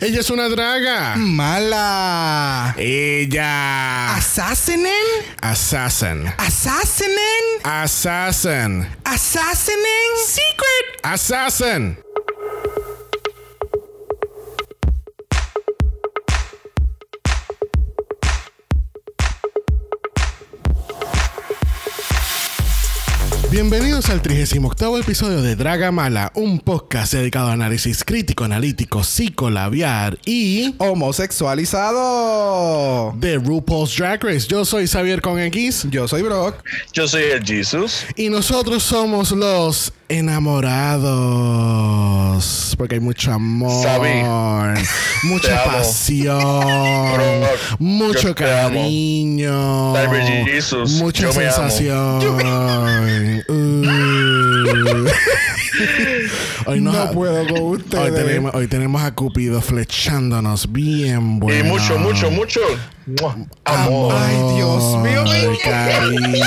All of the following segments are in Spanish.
Ella es una draga. Mala. Ella. Assassinen? Assassin. Assassinen? Assassin. Assassinen? Secret. Assassin. Bienvenidos al 38 episodio de Draga Mala, un podcast dedicado a análisis crítico, analítico, psicolabiar y Homosexualizado. de RuPaul's Drag Race. Yo soy Xavier con X Yo soy Brock. Yo soy el Jesus. y nosotros somos los enamorados. Porque hay mucho amor, Sabi, mucha pasión, mucho cariño, Jesus, mucha sensación. Uh. hoy, nos- No puedo con hoy, ustedes. tenemos, hoy tenemos a Cupido flechándonos bien bueno. Y mucho, mucho, mucho. Amor. Ay, Dios mío. Cariño.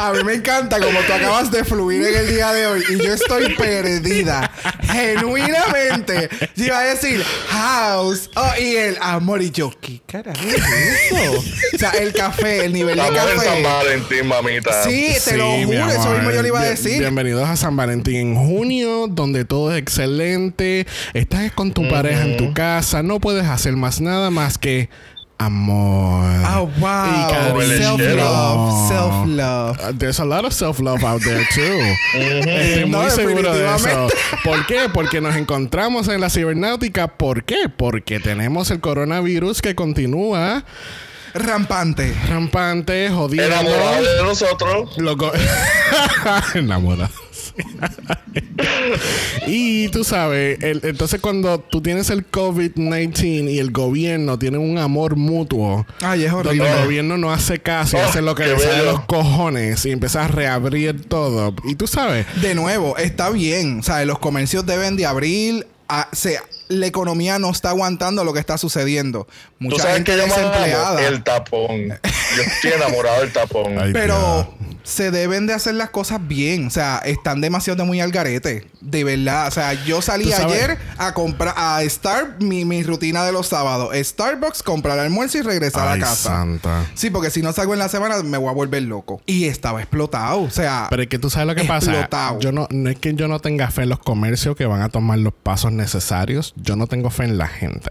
A mí me encanta como tú acabas de fluir en el día de hoy y yo estoy perdida. Genuinamente. Yo iba a decir house. Oh, y el amor. Y yo, ¿qué carajo es eso? o sea, el café, el nivel de Estamos en San café. Valentín, mamita. Sí, te Sí, lo juro. Eso mismo yo le iba a Bien- decir. Bienvenidos a San Valentín en junio, donde todo es excelente. Estás con tu pareja en tu casa. No puedes hacer más nada más que amor. Oh, wow. Y cariño. Self-love. Self-love. Uh, There's a lot of self-love out there too. Estoy No, muy seguro de eso. ¿Por qué? Porque nos encontramos en la cibernáutica. ¿Por qué? Porque tenemos el coronavirus que continúa Rampante. rampante, jodiendo. Enamorado de nosotros. Loco. Enamorados. y tú sabes, el- entonces cuando tú tienes el COVID-19 y el gobierno tiene un amor mutuo, Ay, es donde horrible. el gobierno no hace caso y Oh, hace lo que le sale los cojones y empieza a reabrir todo. Y tú sabes, De nuevo, está bien. O sea, los comercios deben de abrir. A, se- la economía no está aguantando lo que está sucediendo. Tú Mucha sabes gente que yo desempleada. el tapón. Yo estoy enamorado del tapón. Ay, Pero se deben de hacer las cosas bien. O sea, están demasiado muy al garete. De verdad. O sea, yo salí ayer a comprar, a estar mi, mi rutina de los sábados. Starbucks, comprar almuerzo y regresar ay, a casa. santa. Sí, porque si no salgo en la semana me voy a volver loco. Y estaba explotado. O sea, Pero es que tú sabes lo que pasa. Explotado. Yo no, no es que yo no tenga fe en los comercios que van a tomar los pasos necesarios. Yo no tengo fe en la gente.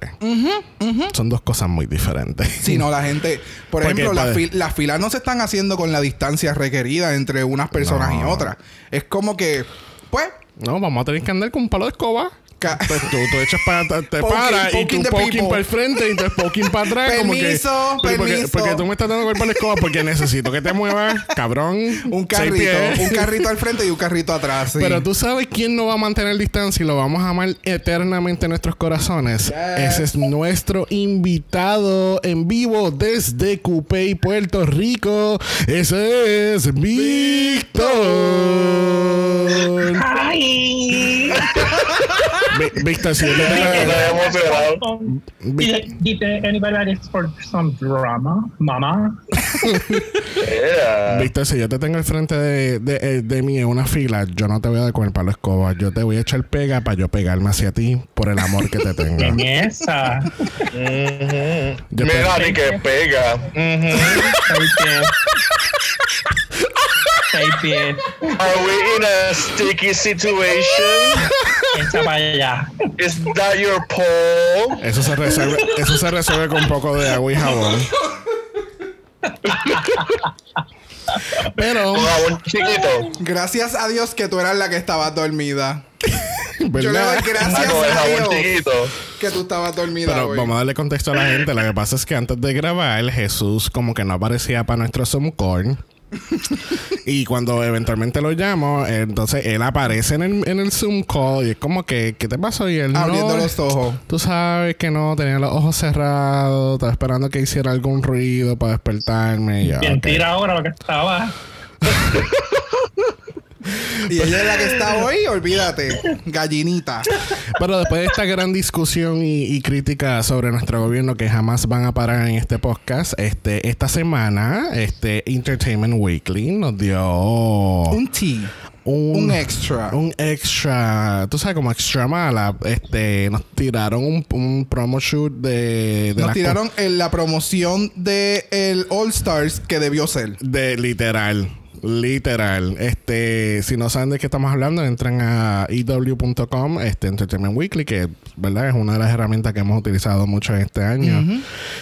Son dos cosas muy diferentes. Si no, la gente, por ejemplo, las fil- las filas no se están haciendo con la distancia requerida entre unas personas y otras. Es como que, pues, No, vamos a tener que andar con un palo de escoba. Pues tú, tú echas para te Poking- paras y tú poking para el frente y tú poking para atrás. como que, Permiso, porque, permiso. porque tú me estás dando el palo de escoba porque necesito que te muevas, cabrón. un carrito, un carrito al frente y un carrito atrás. sí. Pero tú sabes quién no va a mantener distancia y lo vamos a amar eternamente en nuestros corazones. Yes. Ese es nuestro invitado en vivo desde Cupey, Puerto Rico. Ese es Víctor. Ay. Vi- Víctor, si yo te tengo- did, did anybody some drama? Yeah. Víctor, si yo te tengo al frente de, de, eh, de mí en una fila, yo no te voy a dar con el palo escoba. Yo te voy a echar pega para yo pegarme hacia ti por el amor que te tengo. En esa. Ujú. Yo Mira, ni que pega. Ujú. Seis pies. Seis pies. Are we in a sticky situation? Echa para allá. Is that your pole? Eso se resuelve, eso se resuelve con un poco de agua y jabón. Pero, chiquito. Gracias a Dios que tú eras la que estaba dormida. Yo le doy gracias a Dios chiquito. que tú estabas dormida Pero hoy. vamos a darle contexto a la gente. Lo que pasa es que antes de grabar, Jesús como que no aparecía para nuestro Zoom call. Y cuando eventualmente lo llamo, entonces él aparece en el, en el Zoom call y es como que, ¿qué te pasó? Y él Abriendo no, los ojos. Tú sabes que no, tenía los ojos cerrados, estaba esperando que hiciera algún ruido para despertarme. Y yo, Bien, ok. tira ahora lo que estaba. Y ella es la que está hoy, olvídate. Gallinita. Pero después de esta gran discusión y, y crítica sobre nuestro gobierno que jamás van a parar en este podcast, este, esta semana, este Entertainment Weekly nos dio Un tea. un, Un extra. un extra, tú sabes, como extra mala, este, nos tiraron un, un promo shoot de, de Nos tiraron en la promoción de el All Stars que debió ser. De literal. Literal. Este, si no saben de qué estamos hablando, entran a ew.com, este Entertainment Weekly, que verdad es una de las herramientas que hemos utilizado mucho en este año.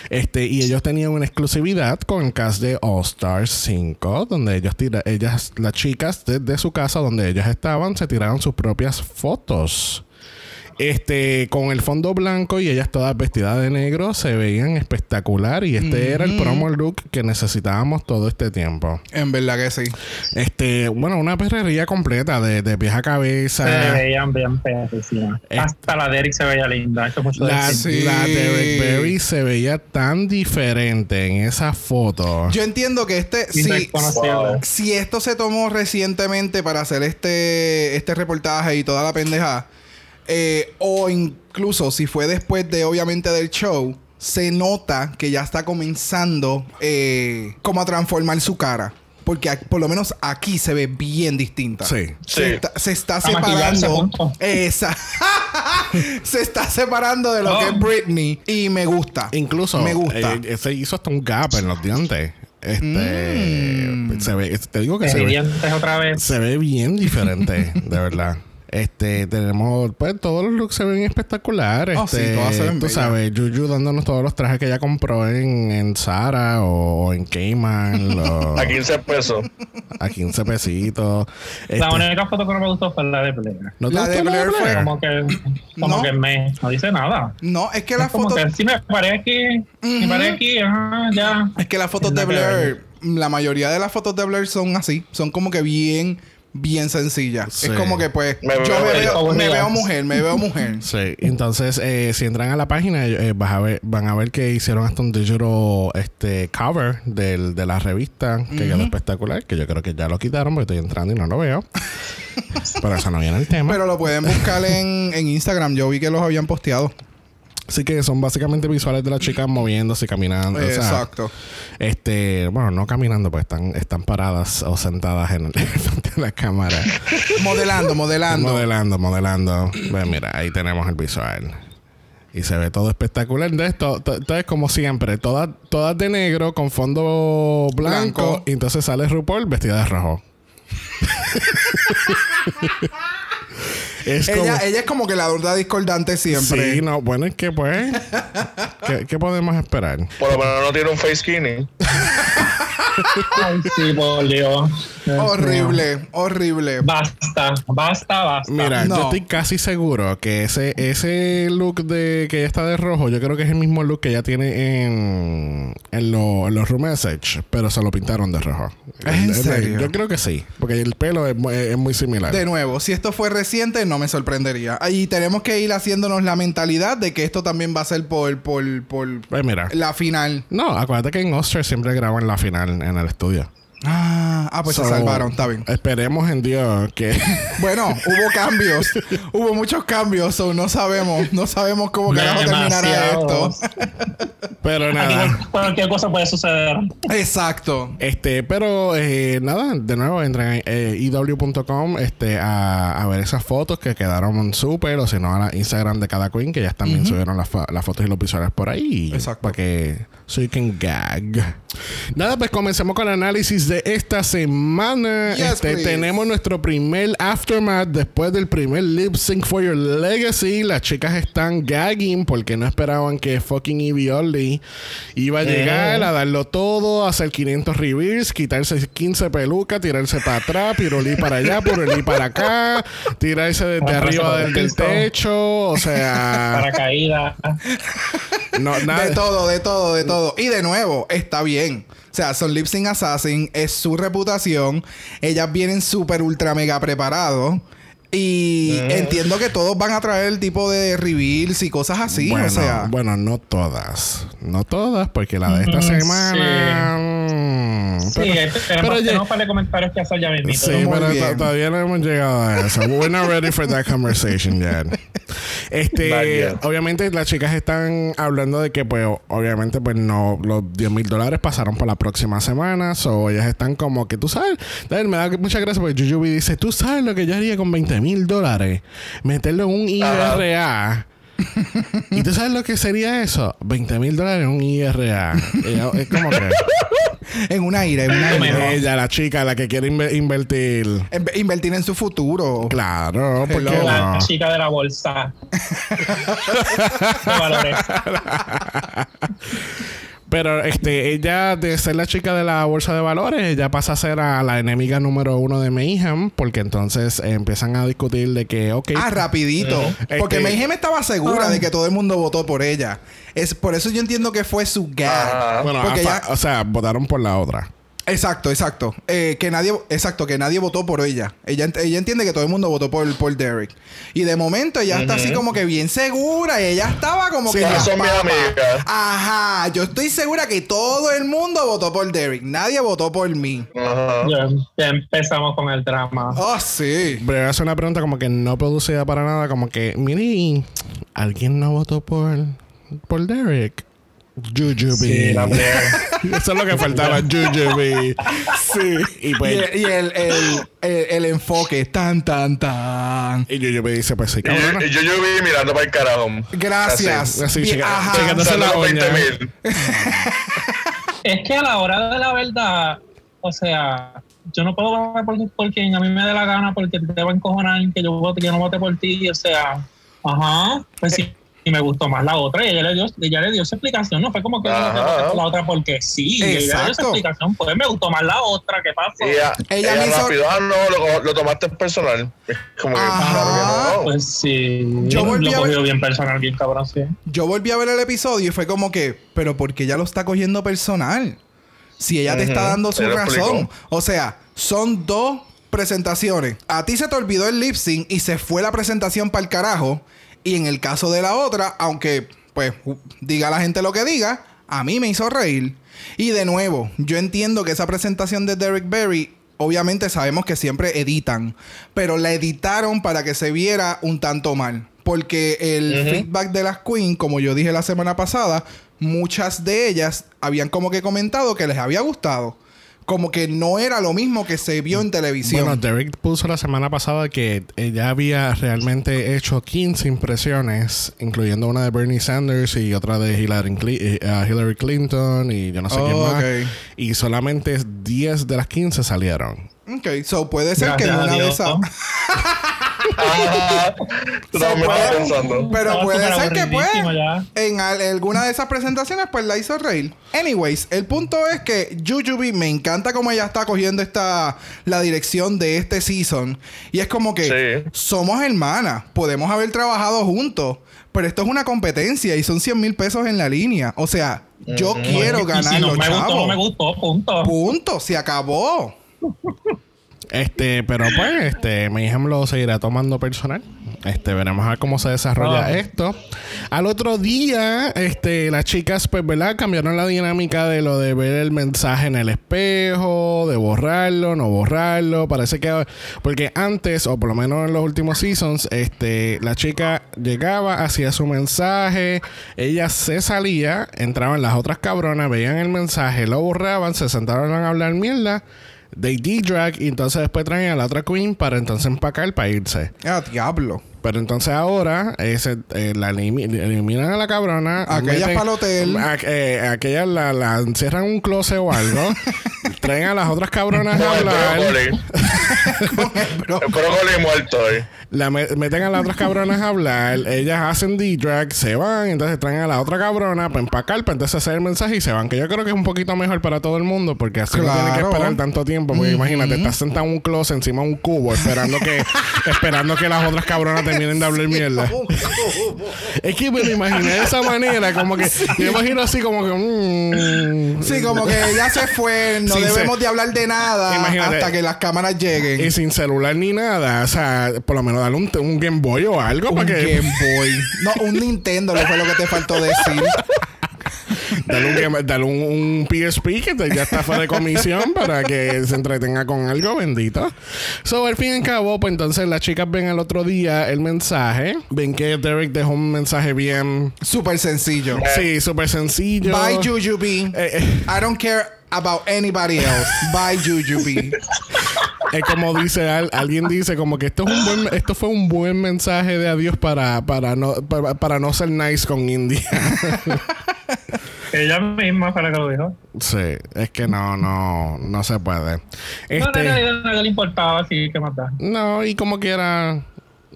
Este, y ellos tenían una exclusividad con el cast de All Stars 5, donde ellos tira, ellas, las chicas desde su casa donde ellas estaban, se tiraron sus propias fotos. Este, con el fondo blanco y ellas todas vestidas de negro, se veían espectacular. Y este era el promo look que necesitábamos todo este tiempo. En verdad que sí. Este, bueno, una perrería completa de, de pies a Se cabeza. veían bien perrísimas. Hasta la Derek se veía linda. Eso es mucho La. Sí. la Derek Berry se veía tan diferente en esa foto. Yo entiendo que este, si, si esto se tomó recientemente para hacer este, este reportaje y toda la pendeja, eh, o incluso si fue después de, obviamente, del show, se nota que ya está comenzando eh, como a transformar su cara. Porque aquí- por lo menos aquí se ve bien distinta. Sí. Se, Sí. está, se está A separando. punto. Esa. se está separando de lo Oh. que es Britney. Y me gusta. Incluso Me gusta. eh, se hizo hasta un gap en los dientes. Este Mm. se ve, te digo que se ve, dientes otra vez. se ve bien diferente, de verdad. Este, tenemos, pues todos los looks se ven espectaculares. Oh, este, sí, todas se ven Tú bellas. sabes, Juju dándonos todos los trajes que ella compró en, en Zara o, en Cayman o A 15 pesos. a 15 pesitos. La Este, única foto que no me gustó fue la de Blair. ¿no te La gustó de Blair fue- Como que, como No. que me no dice nada. No, es que la Es como foto. que sí me paré aquí, me paré aquí, ajá, ya. Es que las fotos de la Blair, la mayoría de las fotos de Blair son así, son como que bien, bien sencillas. Sí. Es como que pues Me yo veo me veo, me veo mujer, me veo mujer. Sí, entonces eh, si entran a la página eh, vas a ver, van a ver que hicieron hasta un digital este, cover del, de la revista que quedó espectacular, que yo creo que ya lo quitaron porque estoy entrando y no lo veo. Pero eso no viene el tema. Pero lo pueden buscar en, en Instagram. Yo vi que los habían posteado. Así que son básicamente visuales de las chicas moviéndose, caminando. o sea, Exacto. este, bueno, no caminando, pues están, están paradas o sentadas en el frente de la cámara. Modelando, modelando. Modelando, modelando. Pues mira, ahí tenemos el visual. Y se ve todo espectacular de esto. to- Entonces, como siempre, todas, todas de negro con fondo blanco. Blanco. Y entonces sale RuPaul vestida de rojo. es como... ella, ella es como que la duda discordante siempre. Sí, no, bueno, es que pues... ¿qué, qué podemos esperar? Por lo menos no tiene un face skinny. Ay, sí, por Dios. Horrible, horrible. Basta, basta, basta. Mira, No. yo estoy casi seguro que ese, ese look de que ella está de rojo, yo creo que es el mismo look que ella tiene en, en, lo- en los room message, pero se lo pintaron de rojo. ¿Es en El- el- serio? Yo creo que sí, porque el pelo es, es muy similar. De nuevo, si esto fue reciente, no me sorprendería. Y tenemos que ir haciéndonos la mentalidad de que esto también va a ser por, por, por Pues mira. la final. No, acuérdate que en Oscar siempre graban la final en el estudio. Ah, ah, pues se salvaron, está bien. Esperemos en Dios que... Bueno, hubo cambios. hubo muchos cambios, so no sabemos. No sabemos cómo carajo terminará esto. Pero nada. Aquí cualquier cosa puede suceder. Exacto. Este, pero eh, nada, de nuevo entren a eh, iw.com este, a, a ver esas fotos que quedaron súper, o si no, a la Instagram de cada queen, que ya también subieron las, las fotos y los visuales por ahí. Exacto. Para que so you can gag. Nada, pues comencemos con el análisis de esta semana. Yes, este, tenemos nuestro primer aftermath después del primer lip sync for your legacy. Las chicas están gagging porque no esperaban que fucking Evie Oddly iba a llegar a darlo todo, hacer 500 reveals, quitarse 15 pelucas, tirarse para atrás, pirulí para allá, pirulí para acá, tirarse desde arriba del, del techo, o sea, Paracaídas. no, nada. De todo, de todo, de todo. Y de nuevo, está bien. O sea, son Lip Sync Assassin, es su reputación. Ellas vienen súper ultra mega preparados. Y entiendo que todos van a traer el tipo de reveals y cosas así. bueno, o sea, bueno, no todas. No todas, porque la de esta semana. Sí, pero- tenemos, pero ya- tenemos para comentarios que hacer ya mismo. Sí, Muy pero todavía no hemos llegado a eso. We're not ready for that conversation yet. Este, Vaya. obviamente las chicas están hablando de que, pues, obviamente, pues no, los 10 mil dólares pasaron por la próxima semana. O ellas están como que, tú sabes, me da muchas gracias porque Jujubee dice, tú sabes lo que yo haría con 20 mil dólares. Meterlo en un IRA. ¿Y tú sabes lo que sería eso? 20 mil dólares en un IRA. Es como que En una ira, en una ira. ella, la chica, la que quiere inve- invertir. En- Invertir en su futuro. Claro, porque. La no. chica de la bolsa. de valores. Pero este, ella de ser la chica de la bolsa de valores, ella pasa a ser a la enemiga número uno de Mayhem, porque entonces eh, empiezan a discutir de que, ok, Ah, rapidito. Porque Este- Mayhem estaba segura de que todo el mundo votó por ella. Es por eso yo entiendo que fue su gag. Bueno, porque ella- o sea, votaron por la otra. Exacto, exacto. Eh, que nadie, exacto, que nadie votó por ella. Ella, ella entiende que todo el mundo votó por, por Derek. Y de momento ella está así como que bien segura. Y ella estaba como Sí, que. no "Ya, son mis papá". amigas. Ajá. Yo estoy segura que todo el mundo votó por Derek. Nadie votó por mí. Ya, ya empezamos con el drama. Oh, sí. Pero voy a hacer una pregunta como que no producida para nada, como que, mire, ¿alguien no votó por, por Derek? Jujubee. Sí, la. Eso es lo que faltaba, Jujubee. Sí. Y Y, pues, el, y el, el- el- el enfoque. Tan, tan, tan. y Jujubee dice, pues sí, Y cabrona. yo, y vi mirando para el carajo. Gracias. Así, Bien, ajá. Entonces la uña. 20 mil. Es que a la hora de la verdad, o sea, yo no puedo votar por, por quien a mí me dé la gana porque te va a encojonar que yo vote, que yo no vote por ti, o sea, ajá, pues sí. Y me gustó más la otra y ella le dio, ella le dio su explicación, no fue como que Ajá. la otra porque sí, ella le dio Exacto. explicación, pues me gustó más la otra, ¿qué pasó? Y ella, Ella ella, me hizo- rápido, ah, no, lo, lo tomaste personal. Es como que, Ajá. claro que no. Pues sí, Yo volví lo a ver- cogió bien personal, bien cabrón, sí. Yo volví a ver el episodio y fue como que, pero ¿por qué ella lo está cogiendo personal? Si ella te está dando su razón. explicó. O sea, son dos presentaciones. A ti se te olvidó el lip sync y se fue la presentación para el carajo. Y en el caso de la otra, aunque pues diga la gente lo que diga, a mí me hizo reír. Y de nuevo, yo entiendo que esa presentación de Derek Berry, obviamente sabemos que siempre editan, pero la editaron para que se viera un tanto mal. Porque el feedback de las Queen, como yo dije la semana pasada, muchas de ellas habían como que comentado que les había gustado. Como que no era lo mismo que se vio en televisión. Bueno, Derek puso la semana pasada que ella había realmente hecho 15 impresiones, incluyendo una de Bernie Sanders y otra de Hillary, eh, Hillary Clinton y yo no sé quién Oh, más. Y solamente 10 de las 15 salieron. Ok, so puede ser que en una de esas. Pensando. Pero puede ser que pues en al- alguna de esas presentaciones pues la hizo reír. Anyways, el punto es que Jujubee me encanta cómo ella está cogiendo esta la dirección de este season y es como que Sí. somos hermanas, podemos haber trabajado juntos, pero esto es una competencia y son 100 mil pesos en la línea. O sea, yo quiero Y ganar si no los me gustó, no me gustó, punto. Punto, se acabó. Este, pero pues, este, Mayhem lo seguirá tomando personal. Este, veremos a ver cómo se desarrolla esto. Al otro día, este, las chicas, pues, ¿verdad? Cambiaron la dinámica de lo de ver el mensaje en el espejo, de borrarlo, no borrarlo. Parece que, porque antes, o por lo menos en los últimos seasons, este, la chica llegaba, hacía su mensaje, ella se salía, entraban las otras cabronas, veían el mensaje, lo borraban, se sentaron a hablar mierda. They D-drag y entonces después traen a la otra queen para entonces empacar para irse. Ah, diablo. Pero entonces ahora ese, eh, la elimi- eliminan a la cabrona. Aquellas pa'l hotel. A, eh, aquellas la, la encierran en un closet o algo. traen a las otras cabronas a el hablar. Brócoli. El brócoli muerto ahí. La me- meten a las otras cabronas a hablar. Ellas hacen D-drag, se van. Entonces traen a la otra cabrona para empacar, para entonces hacer el mensaje y se van. Que yo creo que es un poquito mejor para todo el mundo porque así no tienen que esperar tanto tiempo. Porque imagínate, estás sentado en un closet encima de un cubo esperando que, esperando que las otras cabronas terminen de hablar mierda. Es que me lo imaginé de esa manera, como que yo me imagino así como que. mm, Sí, como que ya se fue, no Sí, debemos se- de hablar de nada Imagínate. hasta que las cámaras lleguen. Y sin celular ni nada. O sea, por lo menos darle un, un Game Boy o algo un para que. Game Boy. No, un Nintendo le fue lo que te faltó decir. Dale un, game- dale un, un PSP que te- ya está fuera de comisión para que se entretenga con algo, bendito. So, al fin y al cabo, pues entonces las chicas ven al otro día el mensaje. Ven que Derek dejó un mensaje bien. Súper sencillo. Sí, súper sencillo. Bye, Jujubee. Eh, eh, I don't care about anybody else. Bye, Jujubee. es como dice al- alguien dice como que esto es un buen esto fue un buen mensaje de adiós para para no para, para no ser nice con India. Ella misma fue la que lo dijo. sí, es que no no no se puede. No, no, Este no, no, no le importaba, así que da. No, y como quiera.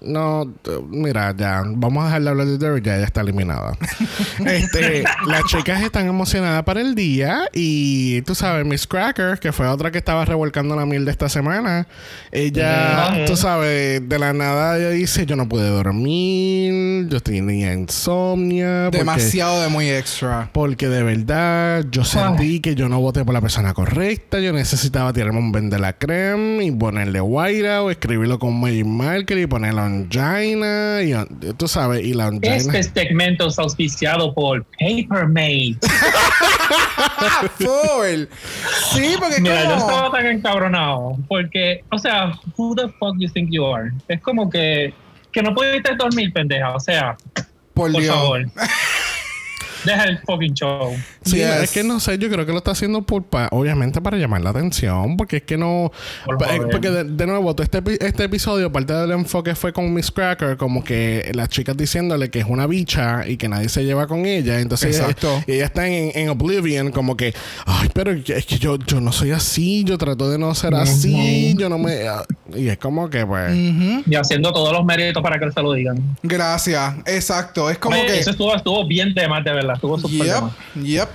No, mira, ya, vamos a dejar de hablar de Derek, ya ella está eliminada. este, las chicas están emocionadas para el día y tú sabes, Miss Cracker, que fue otra que estaba revolcando la miel de esta semana, ella, tú sabes, de la nada ella dice, yo no pude dormir, yo tenía insomnia. porque- Demasiado de muy extra. porque de verdad yo sentí que yo no voté por la persona correcta. Yo necesitaba tirarme un Ben de la creme y ponerle Guaira o escribirlo con Magic Marker y ponerle angina. Y tú sabes, y la angina. Este segmento es auspiciado por Papermate. Full. Sí, porque Mira, yo como... estaba tan encabronado porque, o sea, who the fuck you think you are? Es como que, que no pudiste dormir, pendeja. O sea, Por, por Dios. favor. Deja el fucking show. Sí, Yes. es que no sé, yo creo que lo está haciendo por pa- obviamente para llamar la atención, porque es que no Por eh, porque de, de nuevo, todo este, este episodio, parte del enfoque fue con Miss Cracker, como que las chicas diciéndole que es una bicha y que nadie se lleva con ella, entonces ella, Exacto. y ella está en, en Oblivion, como que, ay, pero es que yo, yo no soy así, yo trato de no ser así, yo no me... ah", y es como que, pues... Y haciendo todos los méritos para que se lo digan. Gracias. Exacto. Es como Oye, que... Eso estuvo, estuvo bien de más, de verdad. Estuvo súper Yep, más.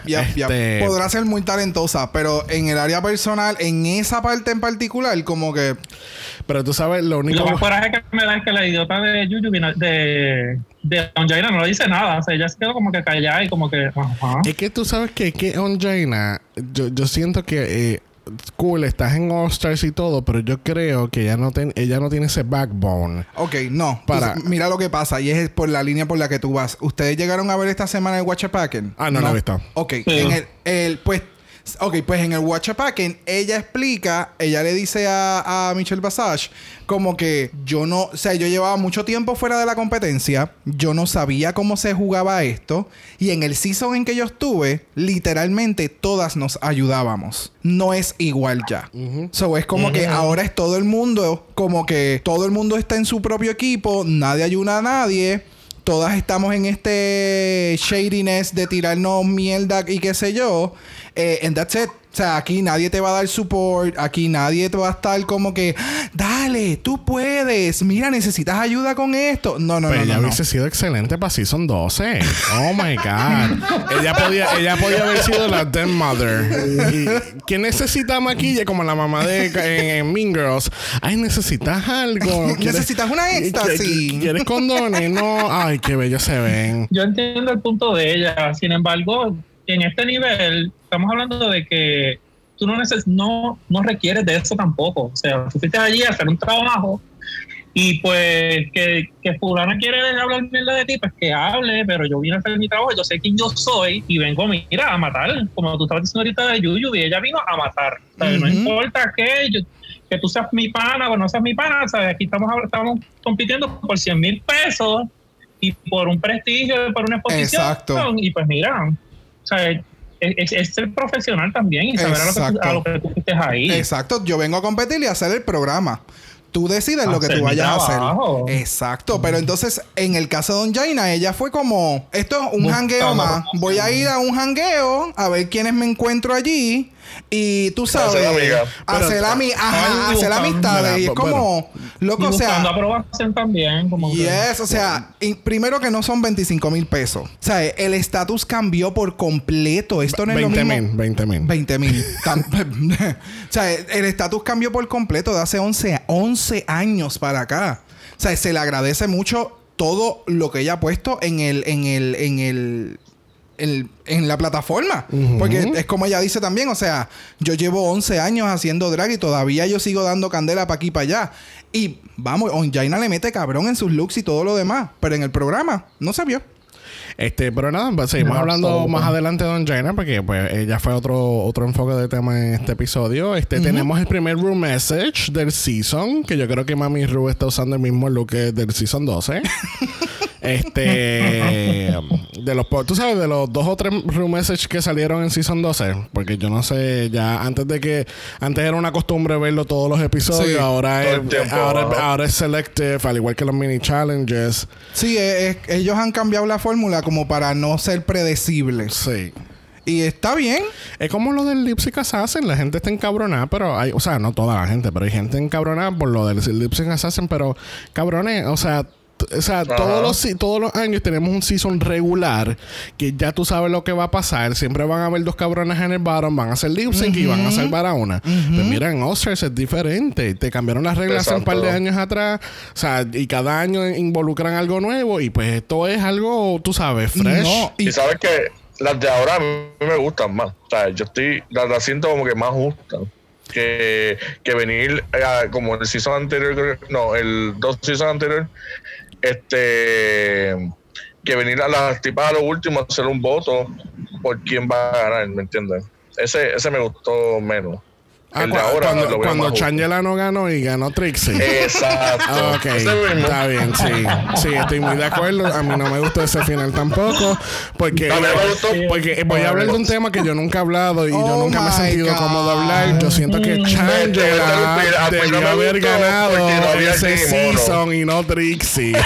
Yep, yep, yep. Este- Podrá ser muy talentosa, pero en el área personal, en esa parte en particular, como que Pero tú sabes, lo único... lo más coraje que me da es que la idiota de Yuyu de, de Angelina no le dice nada. O sea, ella se quedó como que callada y como que. Es que tú sabes que, que Onjaina, yo, yo siento que eh, cool, estás en All Stars y todo, pero yo creo que ella no, ten- ella no tiene ese backbone. Ok, no. Para- Pues, mira lo que pasa y es por la línea por la que tú vas. ¿Ustedes llegaron a ver esta semana el Watch Packing? Ah, no, no he visto. Ok, Sí. en el, el- pues... Ok, pues en el Watch Packing ella explica, ella le dice a, a Michelle Basage como que yo no, o sea, yo llevaba mucho tiempo fuera de la competencia, yo no sabía cómo se jugaba esto y en el season en que yo estuve, literalmente todas nos ayudábamos. No es igual ya. So es como que ahora es todo el mundo, como que todo el mundo está en su propio equipo, nadie ayuda a nadie. Todas estamos en este shadiness de tirarnos mierda y qué sé yo. Eh, and that's it. O sea, aquí nadie te va a dar support. Aquí nadie te va a estar como que, dale, tú puedes. Mira, necesitas ayuda con esto. No, no, Pero no, ella no, no. hubiese sido excelente para Season 12. Oh my God. ella, podía, ella podía haber sido la Dead Mother. Y, ¿Quién necesita maquilla como la mamá de en, en Mean Girls? Ay, necesitas algo. ¿Quieres- Necesitas una éxtasis. ¿Qui- ¿Quieres condones? No. Ay, qué bellos se ven. Yo entiendo el punto de ella. Sin embargo, en este nivel, estamos hablando de que tú no, neces no, no requieres de eso tampoco. O sea, tú fuiste allí a hacer un trabajo y pues que, que fulana quiere hablar mierda de ti, pues que hable, pero yo vine a hacer mi trabajo, yo sé quién yo soy y vengo, mira, a matar. Como tú estabas diciendo ahorita de Yuyu, y ella vino a matar. No importa que, yo- que tú seas mi pana o no seas mi pana, ¿sabes? Aquí estamos, estamos compitiendo por 100 mil pesos y por un prestigio, por una exposición. Exacto. Y pues mira, o sea, es, es- ser profesional también y saber a lo, que, tú- Exacto. a lo que tú fuiste ahí. Exacto, yo vengo a competir y a hacer el programa. Tú decides lo que tú vayas a hacer. Exacto, pero entonces en el caso de Don Jaina, ella fue como, esto es un Buscando jangueo más. Voy a ir a un jangueo a ver quiénes me encuentro allí y tú sabes, Hacer amiga. hacer, ami- ajá, Ay, hacer buscando. amistades y es Mira, como, y loco, o sea, aprobación también. Como que- Yes, o sea, y primero que no son 25 mil pesos. O sea, el estatus cambió por completo. Esto no es lo 20 mismo. mil, 20 mil. 20 mil. o sea, el estatus cambió por completo de hace 11, 11 años para acá. O sea, se le agradece mucho todo lo que ella ha puesto en el, en el, en el, en, en la plataforma. Ujú. Porque es como ella dice también, o sea, yo llevo 11 años haciendo drag y todavía yo sigo dando candela para aquí y para allá. Y vamos, Onjaina le mete cabrón en sus looks y todo lo demás. Pero en el programa no se vio. Este, pero nada, pues, seguimos No, hablando absoluto. más adelante de Don Jaina, porque pues ella fue otro, otro enfoque de tema en este episodio. Este, tenemos el primer room message del season, que yo creo que Mami Ru está usando el mismo look que del season 12. este de los tú sabes de los dos o tres room message que salieron en season 12 porque yo no sé ya antes de que antes era una costumbre verlo todos los episodios Sí, ahora es, tiempo, ahora, es selective al igual que los mini challenges Sí, eh, eh, ellos han cambiado la fórmula como para no ser predecibles. sí Y está bien. Es como lo del lip sync assassin. La gente está encabronada, pero hay, o sea, no toda la gente, pero hay gente encabronada por lo del lip sync assassin, pero cabrones, o sea, o sea, todos los, todos los años tenemos un season regular que ya tú sabes lo que va a pasar. Siempre van a haber dos cabrones en el bottom, van a hacer lip sync y van a salvar a una. Pero mira, en Oscars es diferente. Te cambiaron las reglas hace un par de años atrás. O sea, y cada año involucran algo nuevo. Y pues esto es algo, tú sabes, fresh. No, Y, y sabes que las de ahora a mí me gustan más. O sea, yo estoy, las, las siento como que más justas. Que, que venir eh, como el season anterior, no, el dos season anterior, este que venir a las tipas a lo último a hacer un voto por quién va a ganar, ¿me entiendes? Ese, ese me gustó menos. Ah, el de cu- ahora cuando, lo veo cuando. Changela no ganó y ganó Trixie. Exacto. Ah, ok, está bien, sí. Sí, estoy muy de acuerdo. A mí no me gustó ese final tampoco. Porque, me gustó. porque voy a hablar de un tema que yo nunca he hablado y yo Oh nunca me he sentido God. cómodo hablar. Yo siento que Changela A mí no debió haber ganado no ese season y no Trixie.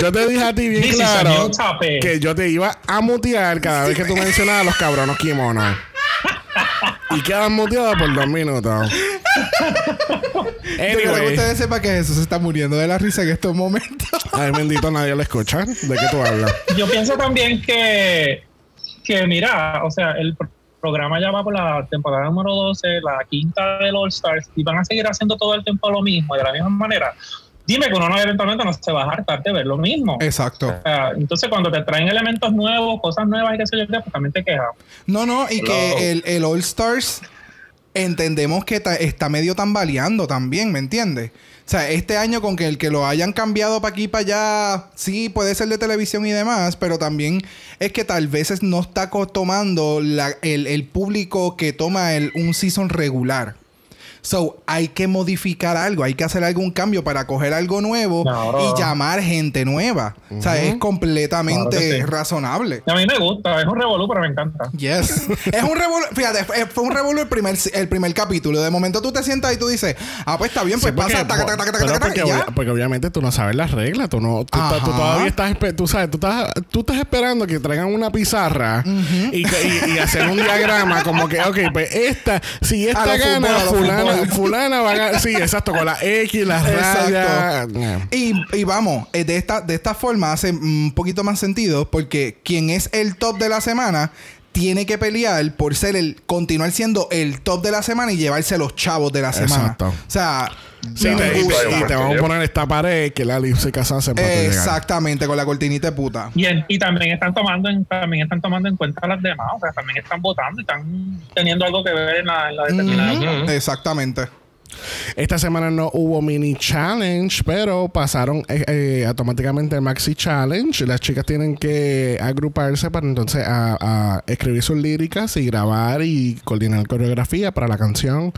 Yo te dije a ti bien This is claro que yo te iba a mutear cada vez que tú mencionabas a los cabronos kimonos. Y quedas muteado por dos minutos. yo que Anyway. ustedes sepan que Jesús se está muriendo de la risa en estos momentos. Ay, bendito, nadie lo escucha. ¿De qué tú hablas? Yo pienso también que, que mira, o sea, el pro- programa ya va por la temporada número 12, la quinta del All Stars, y van a seguir haciendo todo el tiempo lo mismo, de la misma manera. Dime que uno no, eventualmente no se va a hartar de ver lo mismo. Exacto. O sea, entonces, cuando te traen elementos nuevos, cosas nuevas y qué sé yo, pues también te quejas. No, no, y que el, el All Stars entendemos que ta- está medio tambaleando también, ¿me entiendes? O sea, este año con que el que lo hayan cambiado para aquí para allá, sí, puede ser de televisión y demás, pero también es que tal vez no está tomando la- el, el público que toma el, un season regular. So, hay que modificar algo, hay que hacer algún cambio para coger algo nuevo Claro. y llamar gente nueva. O sea, es completamente Claro que sí. razonable. A mí me gusta, es un revolú, pero me encanta. Yes. es un revolú. Fíjate, fue- un revolú el primer, el primer capítulo. De momento tú te sientas y tú dices, ah, pues está bien, pues Sí, porque- pasa, taca, taca, taca, pero taca, taca, porque, ya. porque obviamente tú no sabes las reglas. Tú, no, tú, todavía estás, tú sabes, tú estás, tú estás esperando que traigan una pizarra y, y- y hacer un diagrama como que, ok, pues esta, si esta gana, fútbol, a lo fulana, fútbol. fulana va a ganar. Sí, exacto, con la X, las rayas. Yeah. Y, y vamos, eh, de esta, de esta forma hace un poquito más sentido porque quien es el top de la semana tiene que pelear por ser el continuar siendo el top de la semana y llevarse los chavos de la semana. Exacto. O sea, Sí, te- y, gusta. te, y te vamos a poner esta pared que la se puede llegar. Exactamente, con la cortinita de puta. Y, y también están tomando en, también están tomando en cuenta las demás, o sea, también están votando y están teniendo algo que ver en la, en la determinación. Ujú, Exactamente. Esta semana no hubo mini challenge, pero pasaron eh, eh, automáticamente el maxi challenge. Las chicas tienen que agruparse para entonces a, a escribir sus líricas y grabar y coordinar coreografía para la canción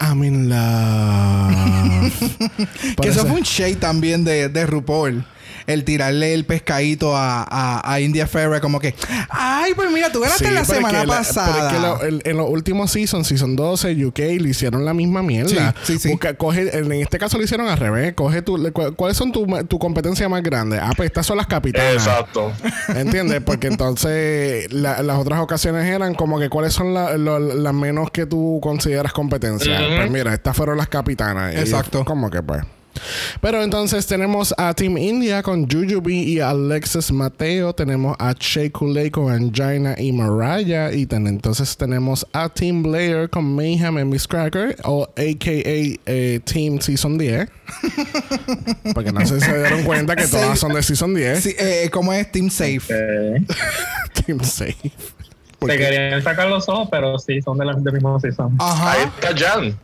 I'm in love. Que eso eso- fue un shade también de, de RuPaul. El tirarle el pescadito a, a, a India Ferrer como que... Ay, pues mira, tú ganaste Sí, la semana que la- pasada. pero es que lo- el- en los últimos seasons, season 12, UK, le hicieron la misma mierda. Sí, sí, sí. Busca- coge, en este caso lo hicieron al revés. Coge tu, le- cu- ¿Cuáles son tu, tu competencia más grande? Ah, pues estas son las capitanas. Exacto. ¿Entiendes? Porque entonces la- las otras ocasiones eran como que cuáles son la- las menos que tú consideras competencia. Pues mira, estas fueron las capitanas. Y Exacto. como que pues. Pero entonces tenemos a Team India con Jujubee y Alexis Mateo. Tenemos a Shea Coulee con Angina y Mariah. Y ten- entonces tenemos a Team Blair con Mayhem y Miss Cracker. O a.k.a. eh, Team Season 10. Porque no sé si se dieron cuenta que todas son de Season 10. Sí, eh, ¿Cómo es? Team Safe. Eh, Team Safe. te querían sacar los ojos, pero sí, son de la, del mismo season. Ajá. Ahí está Jan.